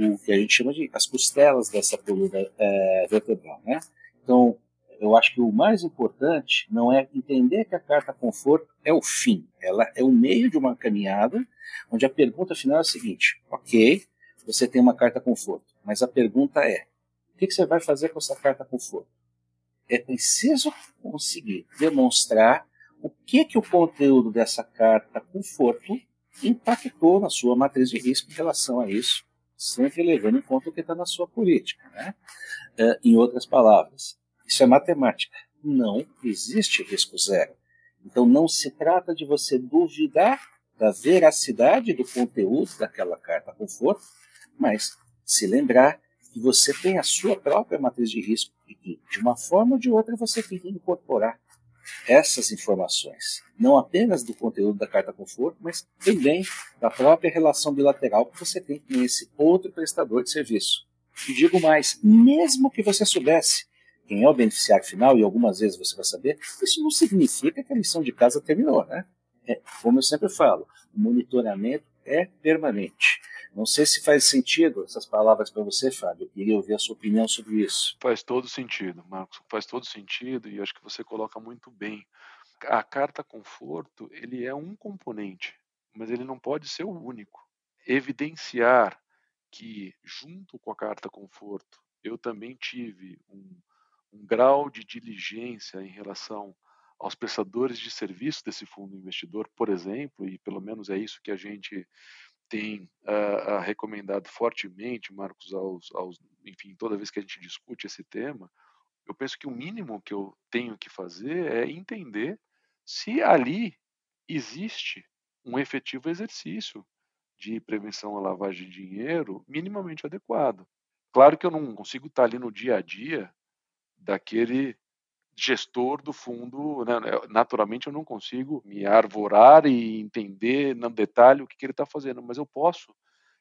o que a gente chama de as costelas dessa coluna é, vertebral. Né? Então, eu acho que o mais importante não é entender que a carta conforto é o fim, ela é o meio de uma caminhada, onde a pergunta final é a seguinte: ok, você tem uma carta conforto, mas a pergunta é: o que você vai fazer com essa carta conforto? É preciso conseguir demonstrar o que que o conteúdo dessa carta conforto impactou na sua matriz de risco em relação a isso, sempre levando em conta o que está na sua política. Né? Uh, em outras palavras, isso é matemática. Não existe risco zero. Então não se trata de você duvidar da veracidade do conteúdo daquela carta conforto, mas se lembrar que você tem a sua própria matriz de risco e que, de uma forma ou de outra, você tem que incorporar essas informações, não apenas do conteúdo da carta conforto, mas também da própria relação bilateral que você tem com esse outro prestador de serviço. E digo mais, mesmo que você soubesse quem é o beneficiário final, e algumas vezes você vai saber, isso não significa que a lição de casa terminou, né? É, como eu sempre falo, o monitoramento é permanente. Não sei se faz sentido essas palavras para você, Fábio. Eu queria ouvir a sua opinião sobre isso. Faz todo sentido, Marcos. Faz todo sentido e acho que você coloca muito bem. A carta conforto, ele é um componente, mas ele não pode ser o único. Evidenciar que, junto com a carta conforto, eu também tive um, um grau de diligência em relação aos prestadores de serviço desse fundo investidor, por exemplo, e pelo menos é isso que a gente tem uh, uh, recomendado fortemente, Marcos, aos, aos, enfim, toda vez que a gente discute esse tema, eu penso que o mínimo que eu tenho que fazer é entender se ali existe um efetivo exercício de prevenção à lavagem de dinheiro minimamente adequado. Claro que eu não consigo estar ali no dia a dia daquele gestor do fundo, né, né, naturalmente eu não consigo me arvorar e entender no detalhe o que, que ele está fazendo, mas eu posso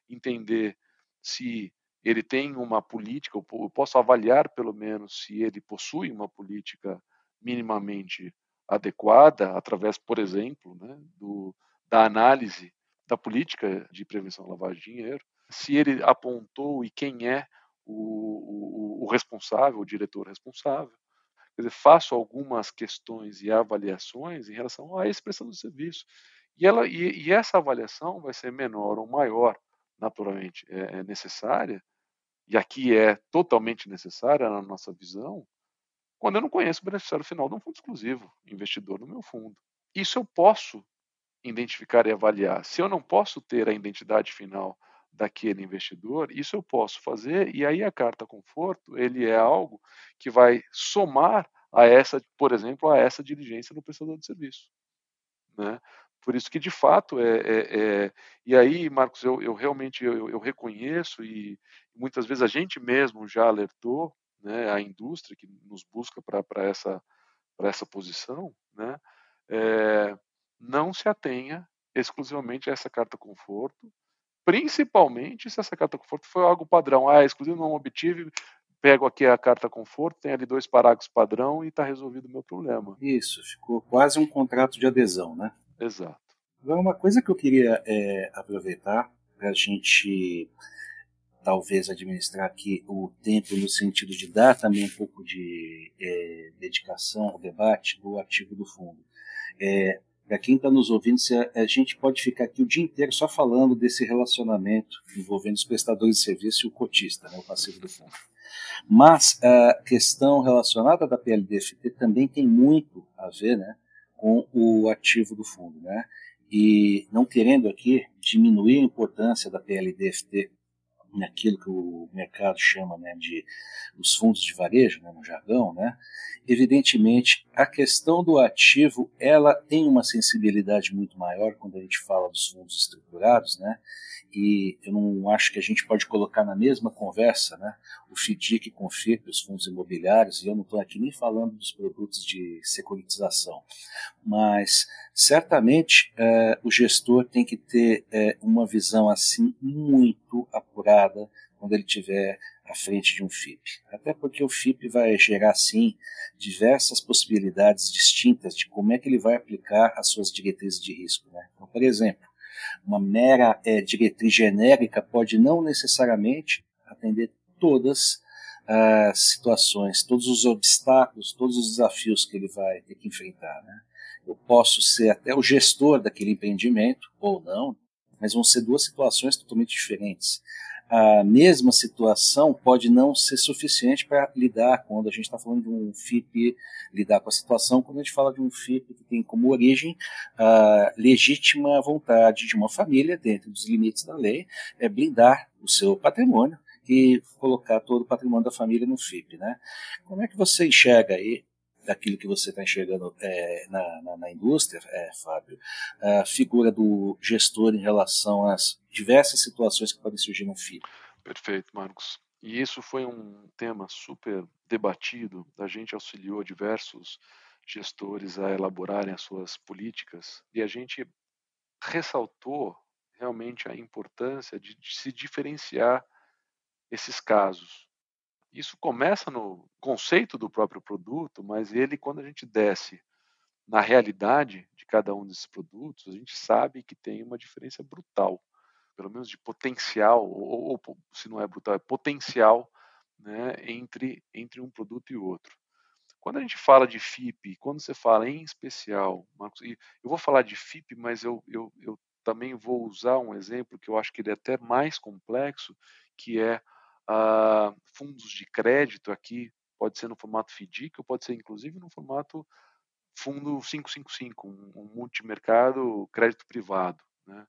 entender se ele tem uma política, eu posso avaliar pelo menos se ele possui uma política minimamente adequada, através, por exemplo, né, do, da análise da política de prevenção à lavagem de dinheiro, se ele apontou e quem é o, o, o responsável, o diretor responsável, Quer dizer, faço algumas questões e avaliações em relação à expressão do serviço. E, ela, e, e essa avaliação vai ser menor ou maior, naturalmente, é, é necessária, e aqui é totalmente necessária na nossa visão, quando eu não conheço o beneficiário final de um fundo exclusivo, investidor no meu fundo. Isso eu posso identificar e avaliar. Se eu não posso ter a identidade final daquele investidor, isso eu posso fazer e aí a carta conforto, ele é algo que vai somar a essa, por exemplo, a essa diligência no prestador de serviço, né? Por isso que de fato é, é, é e aí, Marcos, eu, eu realmente eu, eu, reconheço e muitas vezes a gente mesmo já alertou, né, a indústria que nos busca para essa para essa posição, né? É, não se atenha exclusivamente a essa carta conforto, principalmente se essa carta conforto foi algo padrão. Ah, exclusivo não obtive, pego aqui a carta conforto, tem ali dois parágrafos padrão e está resolvido o meu problema. Isso, ficou quase um contrato de adesão, né? Exato. Agora, uma coisa que eu queria é, aproveitar para a gente talvez administrar aqui o tempo no sentido de dar também um pouco de é, dedicação ao debate do artigo do fundo. É, para quem está nos ouvindo, a, gente pode ficar aqui o dia inteiro só falando desse relacionamento envolvendo os prestadores de serviço e o cotista, né, o passivo do fundo. Mas a questão relacionada da PLDFT também tem muito a ver né, com o ativo do fundo. Né? E não querendo aqui diminuir a importância da PLDFT naquilo que o mercado chama né, de os fundos de varejo, né, no jargão, né, evidentemente a questão do ativo ela tem uma sensibilidade muito maior quando a gente fala dos fundos estruturados, né, e eu não acho que a gente pode colocar na mesma conversa né, o FDIC com o FIP, os fundos imobiliários, e eu não estou aqui nem falando dos produtos de securitização, mas certamente é, o gestor tem que ter é, uma visão assim muito apurada quando ele tiver à frente de um FIP. Até porque o FIP vai gerar, sim, diversas possibilidades distintas de como é que ele vai aplicar as suas diretrizes de risco. Né? Então, por exemplo, uma mera é, diretriz genérica pode não necessariamente atender todas as situações, todos os obstáculos, todos os desafios que ele vai ter que enfrentar. Né? Eu posso ser até o gestor daquele empreendimento, ou não, mas vão ser duas situações totalmente diferentes a mesma situação pode não ser suficiente para lidar quando a gente está falando de um FIP, lidar com a situação, quando a gente fala de um FIP que tem como origem a legítima vontade de uma família, dentro dos limites da lei, é blindar o seu patrimônio e colocar todo o patrimônio da família no FIP. Né? Como é que você enxerga aí daquilo que você está enxergando é, na, na, na, indústria, é, Fábio, a figura do gestor em relação às diversas situações que podem surgir no FII. Perfeito, Marcos. E isso foi um tema super debatido. A gente auxiliou diversos gestores a elaborarem as suas políticas e a gente ressaltou realmente a importância de, de se diferenciar esses casos. Isso começa no conceito do próprio produto, mas ele, quando a gente desce na realidade de cada um desses produtos, a gente sabe que tem uma diferença brutal, pelo menos de potencial, ou, ou se não é brutal, é potencial né, entre, entre um produto e outro. Quando a gente fala de FIP, quando você fala em especial, Marcos, eu vou falar de FIP, mas eu, eu, eu também vou usar um exemplo que eu acho que ele é até mais complexo, que é uh, fundos de crédito aqui, pode ser no formato FDIC ou pode ser inclusive no formato fundo 555, um, um multimercado crédito privado. Né?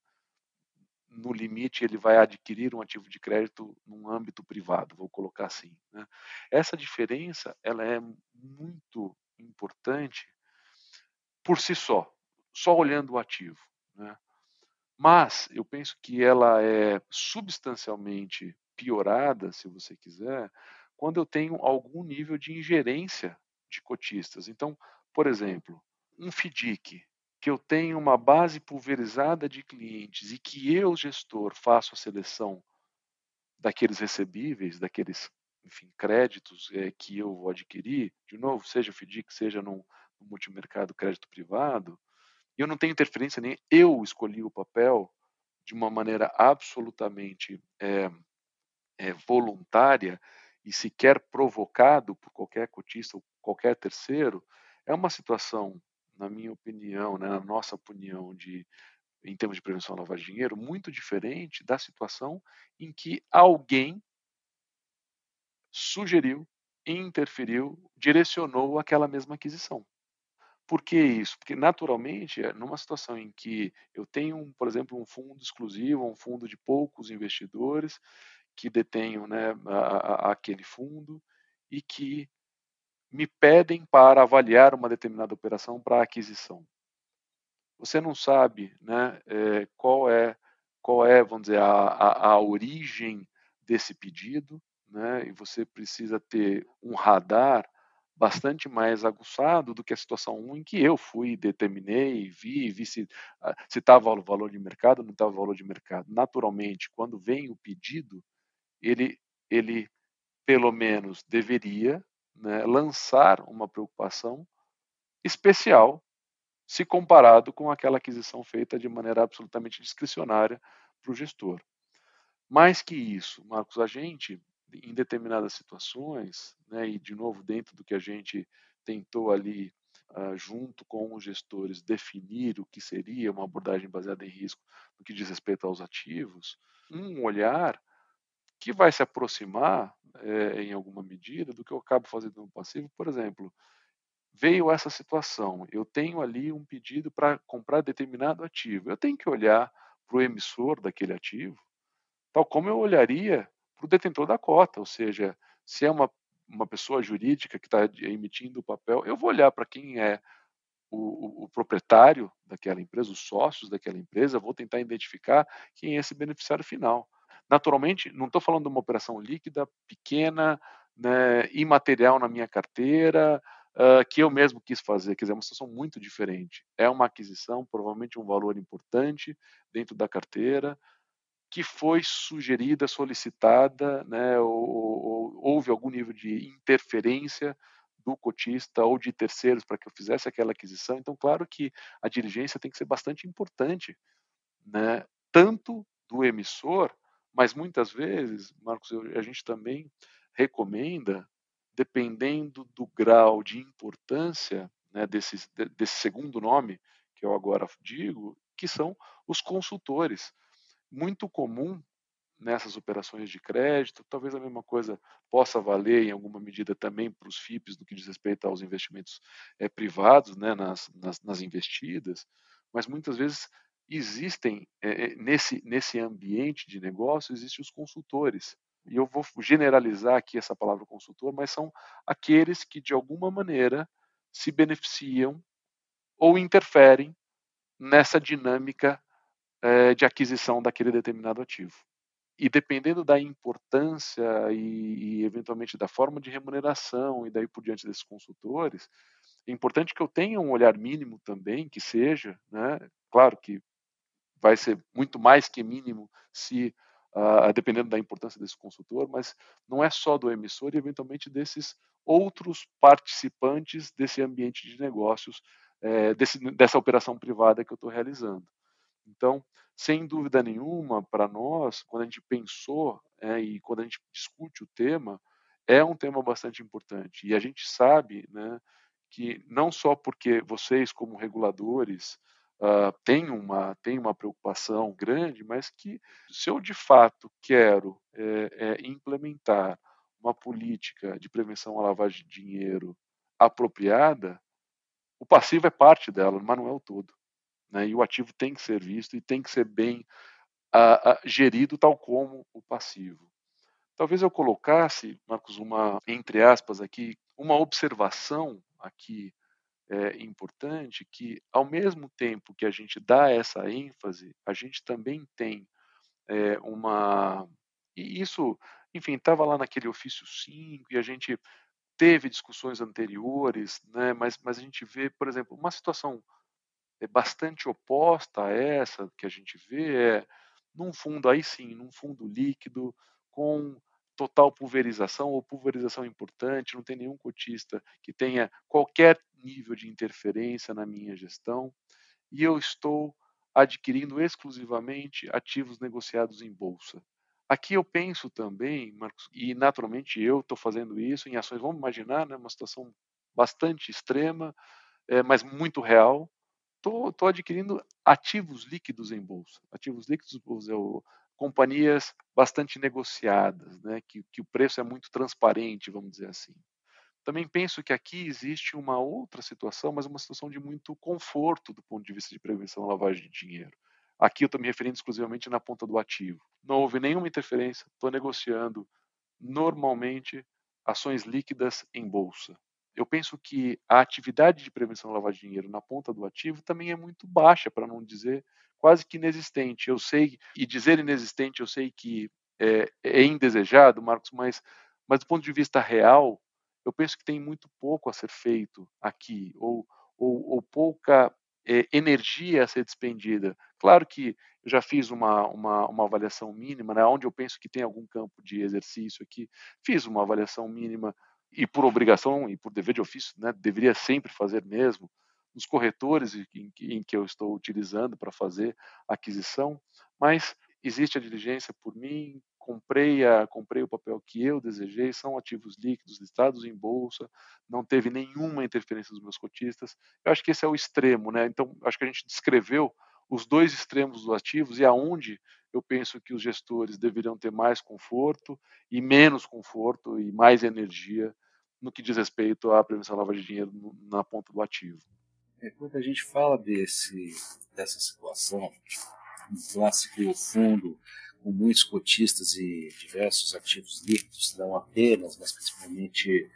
No limite, ele vai adquirir um ativo de crédito num âmbito privado, vou colocar assim. Né? Essa diferença ela é muito importante por si só, só olhando o ativo. Né? Mas eu penso que ela é substancialmente piorada, se você quiser, quando eu tenho algum nível de ingerência de cotistas. Então, por exemplo, um FDIC, que eu tenho uma base pulverizada de clientes e que eu, gestor, faço a seleção daqueles recebíveis, daqueles enfim, créditos é, que eu vou adquirir, de novo, seja FDIC, seja no, no multimercado crédito privado, eu não tenho interferência nem eu escolhi o papel de uma maneira absolutamente é, é, voluntária e sequer provocado por qualquer cotista ou qualquer terceiro, é uma situação, na minha opinião, né, na nossa opinião, de, em termos de prevenção à lavagem de dinheiro, muito diferente da situação em que alguém sugeriu, interferiu, direcionou aquela mesma aquisição. Por que isso? Porque, naturalmente, é numa situação em que eu tenho, por exemplo, um fundo exclusivo, um fundo de poucos investidores, que detenham né, a, a, aquele fundo e que me pedem para avaliar uma determinada operação para aquisição. Você não sabe né, é, qual é qual é, vamos dizer, a, a, a origem desse pedido, né, e você precisa ter um radar bastante mais aguçado do que a situação 1 em que eu fui, determinei, vi, vi se estava o valor de mercado, não estava o valor de mercado. Naturalmente, quando vem o pedido, ele, ele pelo menos deveria né, lançar uma preocupação especial se comparado com aquela aquisição feita de maneira absolutamente discricionária para o gestor. Mais que isso, Marcos, a gente, em determinadas situações, né, e de novo dentro do que a gente tentou ali, uh, junto com os gestores, definir o que seria uma abordagem baseada em risco no que diz respeito aos ativos, um olhar que vai se aproximar, é, em alguma medida, do que eu acabo fazendo no passivo. Por exemplo, veio essa situação, eu tenho ali um pedido para comprar determinado ativo. Eu tenho que olhar para o emissor daquele ativo, tal como eu olharia para o detentor da cota, ou seja, se é uma, uma pessoa jurídica que está emitindo o papel, eu vou olhar para quem é o, o, o, proprietário daquela empresa, os sócios daquela empresa, vou tentar identificar quem é esse beneficiário final. Naturalmente, não estou falando de uma operação líquida, pequena, né, imaterial na minha carteira, uh, que eu mesmo quis fazer. Quer dizer, é uma situação muito diferente. É uma aquisição, provavelmente um valor importante dentro da carteira, que foi sugerida, solicitada, né, ou, ou, houve algum nível de interferência do cotista ou de terceiros para que eu fizesse aquela aquisição. Então, claro que a diligência tem que ser bastante importante, né, tanto do emissor, mas muitas vezes, Marcos, a gente também recomenda dependendo do grau de importância né, desse, desse segundo nome, que eu agora digo, que são os consultores. Muito comum nessas operações de crédito, talvez a mesma coisa possa valer em alguma medida também para os FIPs no que diz respeito aos investimentos é, privados, né, nas, nas, nas, investidas, mas muitas vezes existem, é, nesse, nesse ambiente de negócio, existem os consultores, e eu vou generalizar aqui essa palavra consultor, mas são aqueles que de alguma maneira se beneficiam ou interferem nessa dinâmica é, de aquisição daquele determinado ativo. E dependendo da importância e, e, eventualmente da forma de remuneração e daí por diante desses consultores, é importante que eu tenha um olhar mínimo também, que seja, né, claro que vai ser muito mais que mínimo se uh, dependendo da importância desse consultor, mas não é só do emissor e eventualmente desses outros participantes desse ambiente de negócios, é, desse, dessa operação privada que eu estou realizando. Então, sem dúvida nenhuma, para nós, quando a gente pensou é, e quando a gente discute o tema, é um tema bastante importante. E a gente sabe né, que não só porque vocês, como reguladores, uh, tem, uma, tem uma preocupação grande, mas que se eu de fato quero é, é, implementar uma política de prevenção à lavagem de dinheiro apropriada, o passivo é parte dela, mas não é o todo. Né? E o ativo tem que ser visto e tem que ser bem uh, uh, gerido, tal como o passivo. Talvez eu colocasse, Marcos, uma, entre aspas aqui, uma observação aqui é importante que, ao mesmo tempo que a gente dá essa ênfase, a gente também tem é, uma. E isso, enfim, estava lá naquele ofício 5 e a gente teve discussões anteriores, né, mas, mas a gente vê, por exemplo, uma situação é bastante oposta a essa que a gente vê é num fundo, aí sim, num fundo líquido, com total pulverização ou pulverização importante, não tem nenhum cotista que tenha qualquer nível de interferência na minha gestão, e eu estou adquirindo exclusivamente ativos negociados em bolsa. Aqui eu penso também, Marcos, e naturalmente eu estou fazendo isso em ações, vamos imaginar, né, uma situação bastante extrema, é, mas muito real. Estou adquirindo ativos líquidos em bolsa. Ativos líquidos, eu companhias bastante negociadas, né, que, que o preço é muito transparente, vamos dizer assim. Também penso que aqui existe uma outra situação, mas uma situação de muito conforto do ponto de vista de prevenção à lavagem de dinheiro. Aqui eu estou me referindo exclusivamente na ponta do ativo. Não houve nenhuma interferência, estou negociando normalmente ações líquidas em bolsa. Eu penso que a atividade de prevenção à lavagem de dinheiro na ponta do ativo também é muito baixa, para não dizer quase que inexistente. Eu sei, e dizer inexistente, eu sei que é, é indesejado, Marcos, mas, mas do ponto de vista real, eu penso que tem muito pouco a ser feito aqui, ou, ou, ou pouca é, energia a ser despendida. Claro que eu já fiz uma, uma, uma, avaliação mínima, né, onde eu penso que tem algum campo de exercício aqui, fiz uma avaliação mínima e por obrigação e por dever de ofício, né, deveria sempre fazer mesmo, nos corretores em, em que eu estou utilizando para fazer aquisição, mas existe a diligência por mim, comprei, a, comprei o papel que eu desejei, são ativos líquidos listados em bolsa, não teve nenhuma interferência dos meus cotistas. Eu acho que esse é o extremo, né? Então, acho que a gente descreveu os dois extremos dos ativos e aonde eu penso que os gestores deveriam ter mais conforto e menos conforto e mais energia no que diz respeito à prevenção da lavagem de dinheiro na ponta do ativo. É, quando a gente fala desse, dessa situação, um clássico fundo com muitos cotistas e diversos ativos líquidos, não apenas, mas principalmente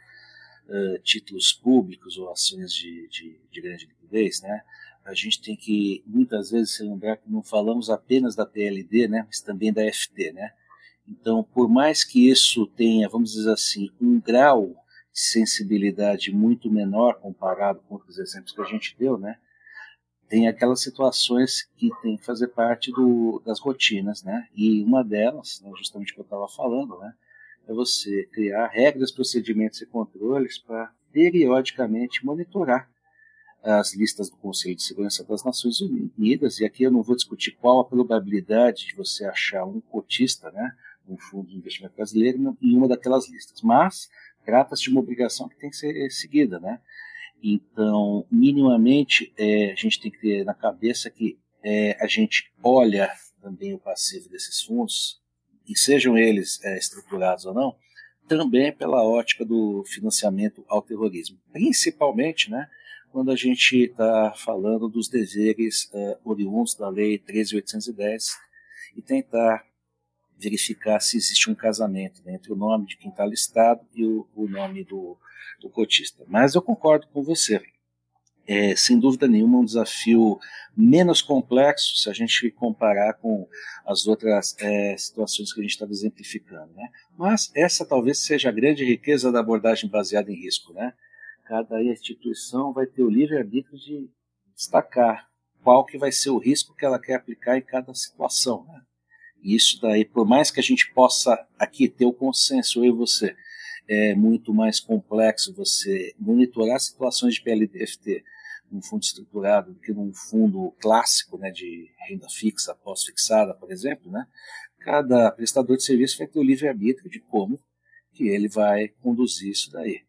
uh, títulos públicos ou ações de, de, de, grande liquidez, né? A gente tem que muitas vezes se lembrar que não falamos apenas da PLD, né? mas também da FT. Né? Então, por mais que isso tenha, vamos dizer assim, um grau de sensibilidade muito menor comparado com os exemplos que a gente deu, né? tem aquelas situações que tem que fazer parte do, das rotinas, né? E uma delas, né, justamente o que eu estava falando, né? É você criar regras, procedimentos e controles para periodicamente monitorar as listas do Conselho de Segurança das Nações Unidas. E aqui eu não vou discutir qual a probabilidade de você achar um cotista, né? Um fundo de investimento brasileiro em uma daquelas listas. Mas trata-se de uma obrigação que tem que ser seguida, né? Então, minimamente, é, a gente tem que ter na cabeça que é, a gente olha também o passivo desses fundos, e sejam eles é, estruturados ou não, também pela ótica do financiamento ao terrorismo. Principalmente né, quando a gente está falando dos deveres é, oriundos da Lei 13.810 e tentar verificar se existe um casamento né, entre o nome de quem está listado e o, o nome do, do cotista. Mas eu concordo com você. É, sem dúvida nenhuma, um desafio menos complexo se a gente comparar com as outras é, situações que a gente estava exemplificando. Né? Mas essa talvez seja a grande riqueza da abordagem baseada em risco. Né? Cada instituição vai ter o livre-arbítrio de destacar qual que vai ser o risco que ela quer aplicar em cada situação. Né? E isso daí, por mais que a gente possa aqui ter o consenso, eu e você, é muito mais complexo você monitorar situações de PLDFT num fundo estruturado do que num fundo clássico né, de renda fixa, pós-fixada, por exemplo, né, cada prestador de serviço vai ter o livre-arbítrio de como que ele vai conduzir isso daí.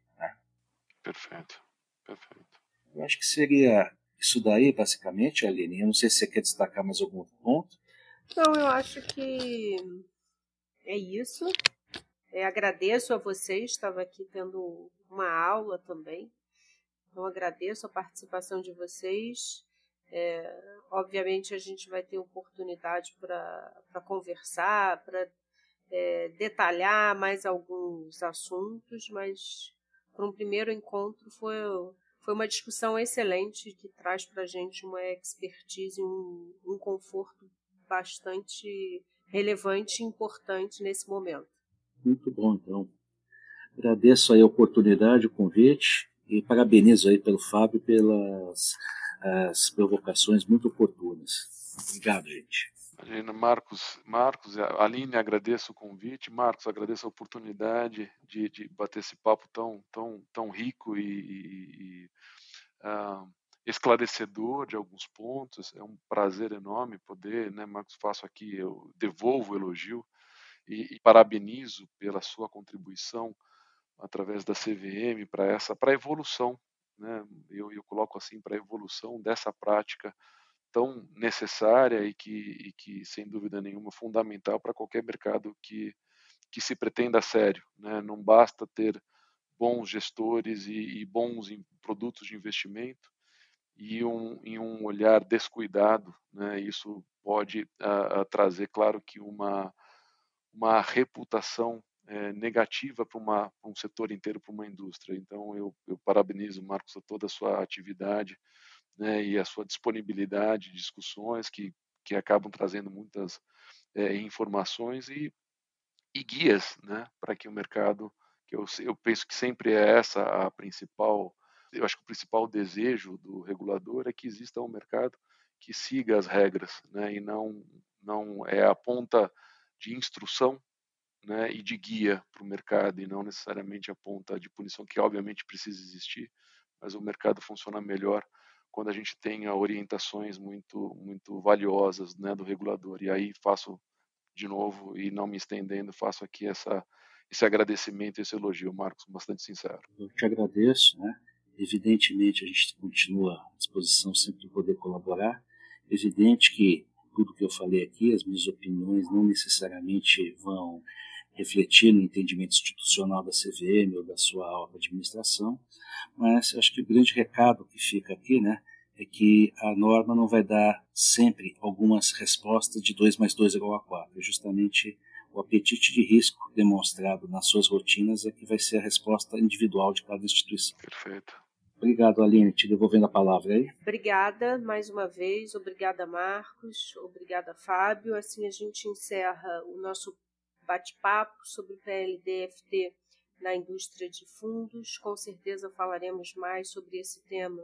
Perfeito, perfeito. Eu acho que seria isso daí, basicamente, Aline. Eu não sei se você quer destacar mais algum ponto. Não, eu acho que é isso. É, agradeço a vocês, estava aqui tendo uma aula também. Então, agradeço a participação de vocês. É, obviamente, a gente vai ter oportunidade para conversar, para é, detalhar mais alguns assuntos, mas para um primeiro encontro foi, foi uma discussão excelente que traz para a gente uma expertise, um, um conforto bastante relevante e importante nesse momento. Muito bom, então. Agradeço aí a oportunidade, o convite e parabenizo aí pelo Fábio pelas as provocações muito oportunas. Obrigado, gente. Marcos, Marcos, Aline, agradeço o convite. Marcos, agradeço a oportunidade de, de bater esse papo tão, tão, tão rico e, e uh, esclarecedor de alguns pontos. É um prazer enorme poder, né, Marcos, faço aqui, eu devolvo o elogio e, e parabenizo pela sua contribuição através da CVM para essa para a evolução, né? Eu, eu coloco assim para a evolução dessa prática tão necessária e que, e que sem dúvida nenhuma fundamental para qualquer mercado que que se pretenda a sério, né? Não basta ter bons gestores e, e bons produtos de investimento e um, em um olhar descuidado, né? Isso pode uh, trazer, claro, que uma uma reputação é, negativa para um setor inteiro, para uma indústria. Então, eu, eu parabenizo, Marcos, a toda a sua atividade né, e a sua disponibilidade de discussões que, que acabam trazendo muitas é, informações e, e guias né, para que o mercado, que eu, eu penso que sempre é essa a principal, eu acho que o principal desejo do regulador é que exista um mercado que siga as regras né, e não, não é a ponta de instrução né, e de guia para o mercado e não necessariamente a ponta de punição que obviamente precisa existir, mas o mercado funciona melhor quando a gente tem orientações muito muito valiosas né, do regulador. E aí faço de novo e não me estendendo, faço aqui essa esse agradecimento, esse elogio, Marcos, bastante sincero. Eu te agradeço, né? Evidentemente a gente continua à disposição sempre de poder colaborar. Evidente que tudo que eu falei aqui, as minhas opiniões não necessariamente vão refletir no entendimento institucional da CVM ou da sua alta administração, mas acho que o grande recado que fica aqui, né, é que a norma não vai dar sempre algumas respostas de 2 mais 2 igual a 4. É justamente o apetite de risco demonstrado nas suas rotinas é que vai ser a resposta individual de cada instituição. Perfeito. Obrigado, Aline. Te devolvendo a palavra aí. Obrigada mais uma vez. Obrigada, Marcos. Obrigada, Fábio. Assim a gente encerra o nosso bate-papo sobre o PLDFT na indústria de fundos. Com certeza falaremos mais sobre esse tema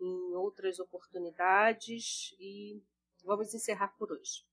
em outras oportunidades e vamos encerrar por hoje.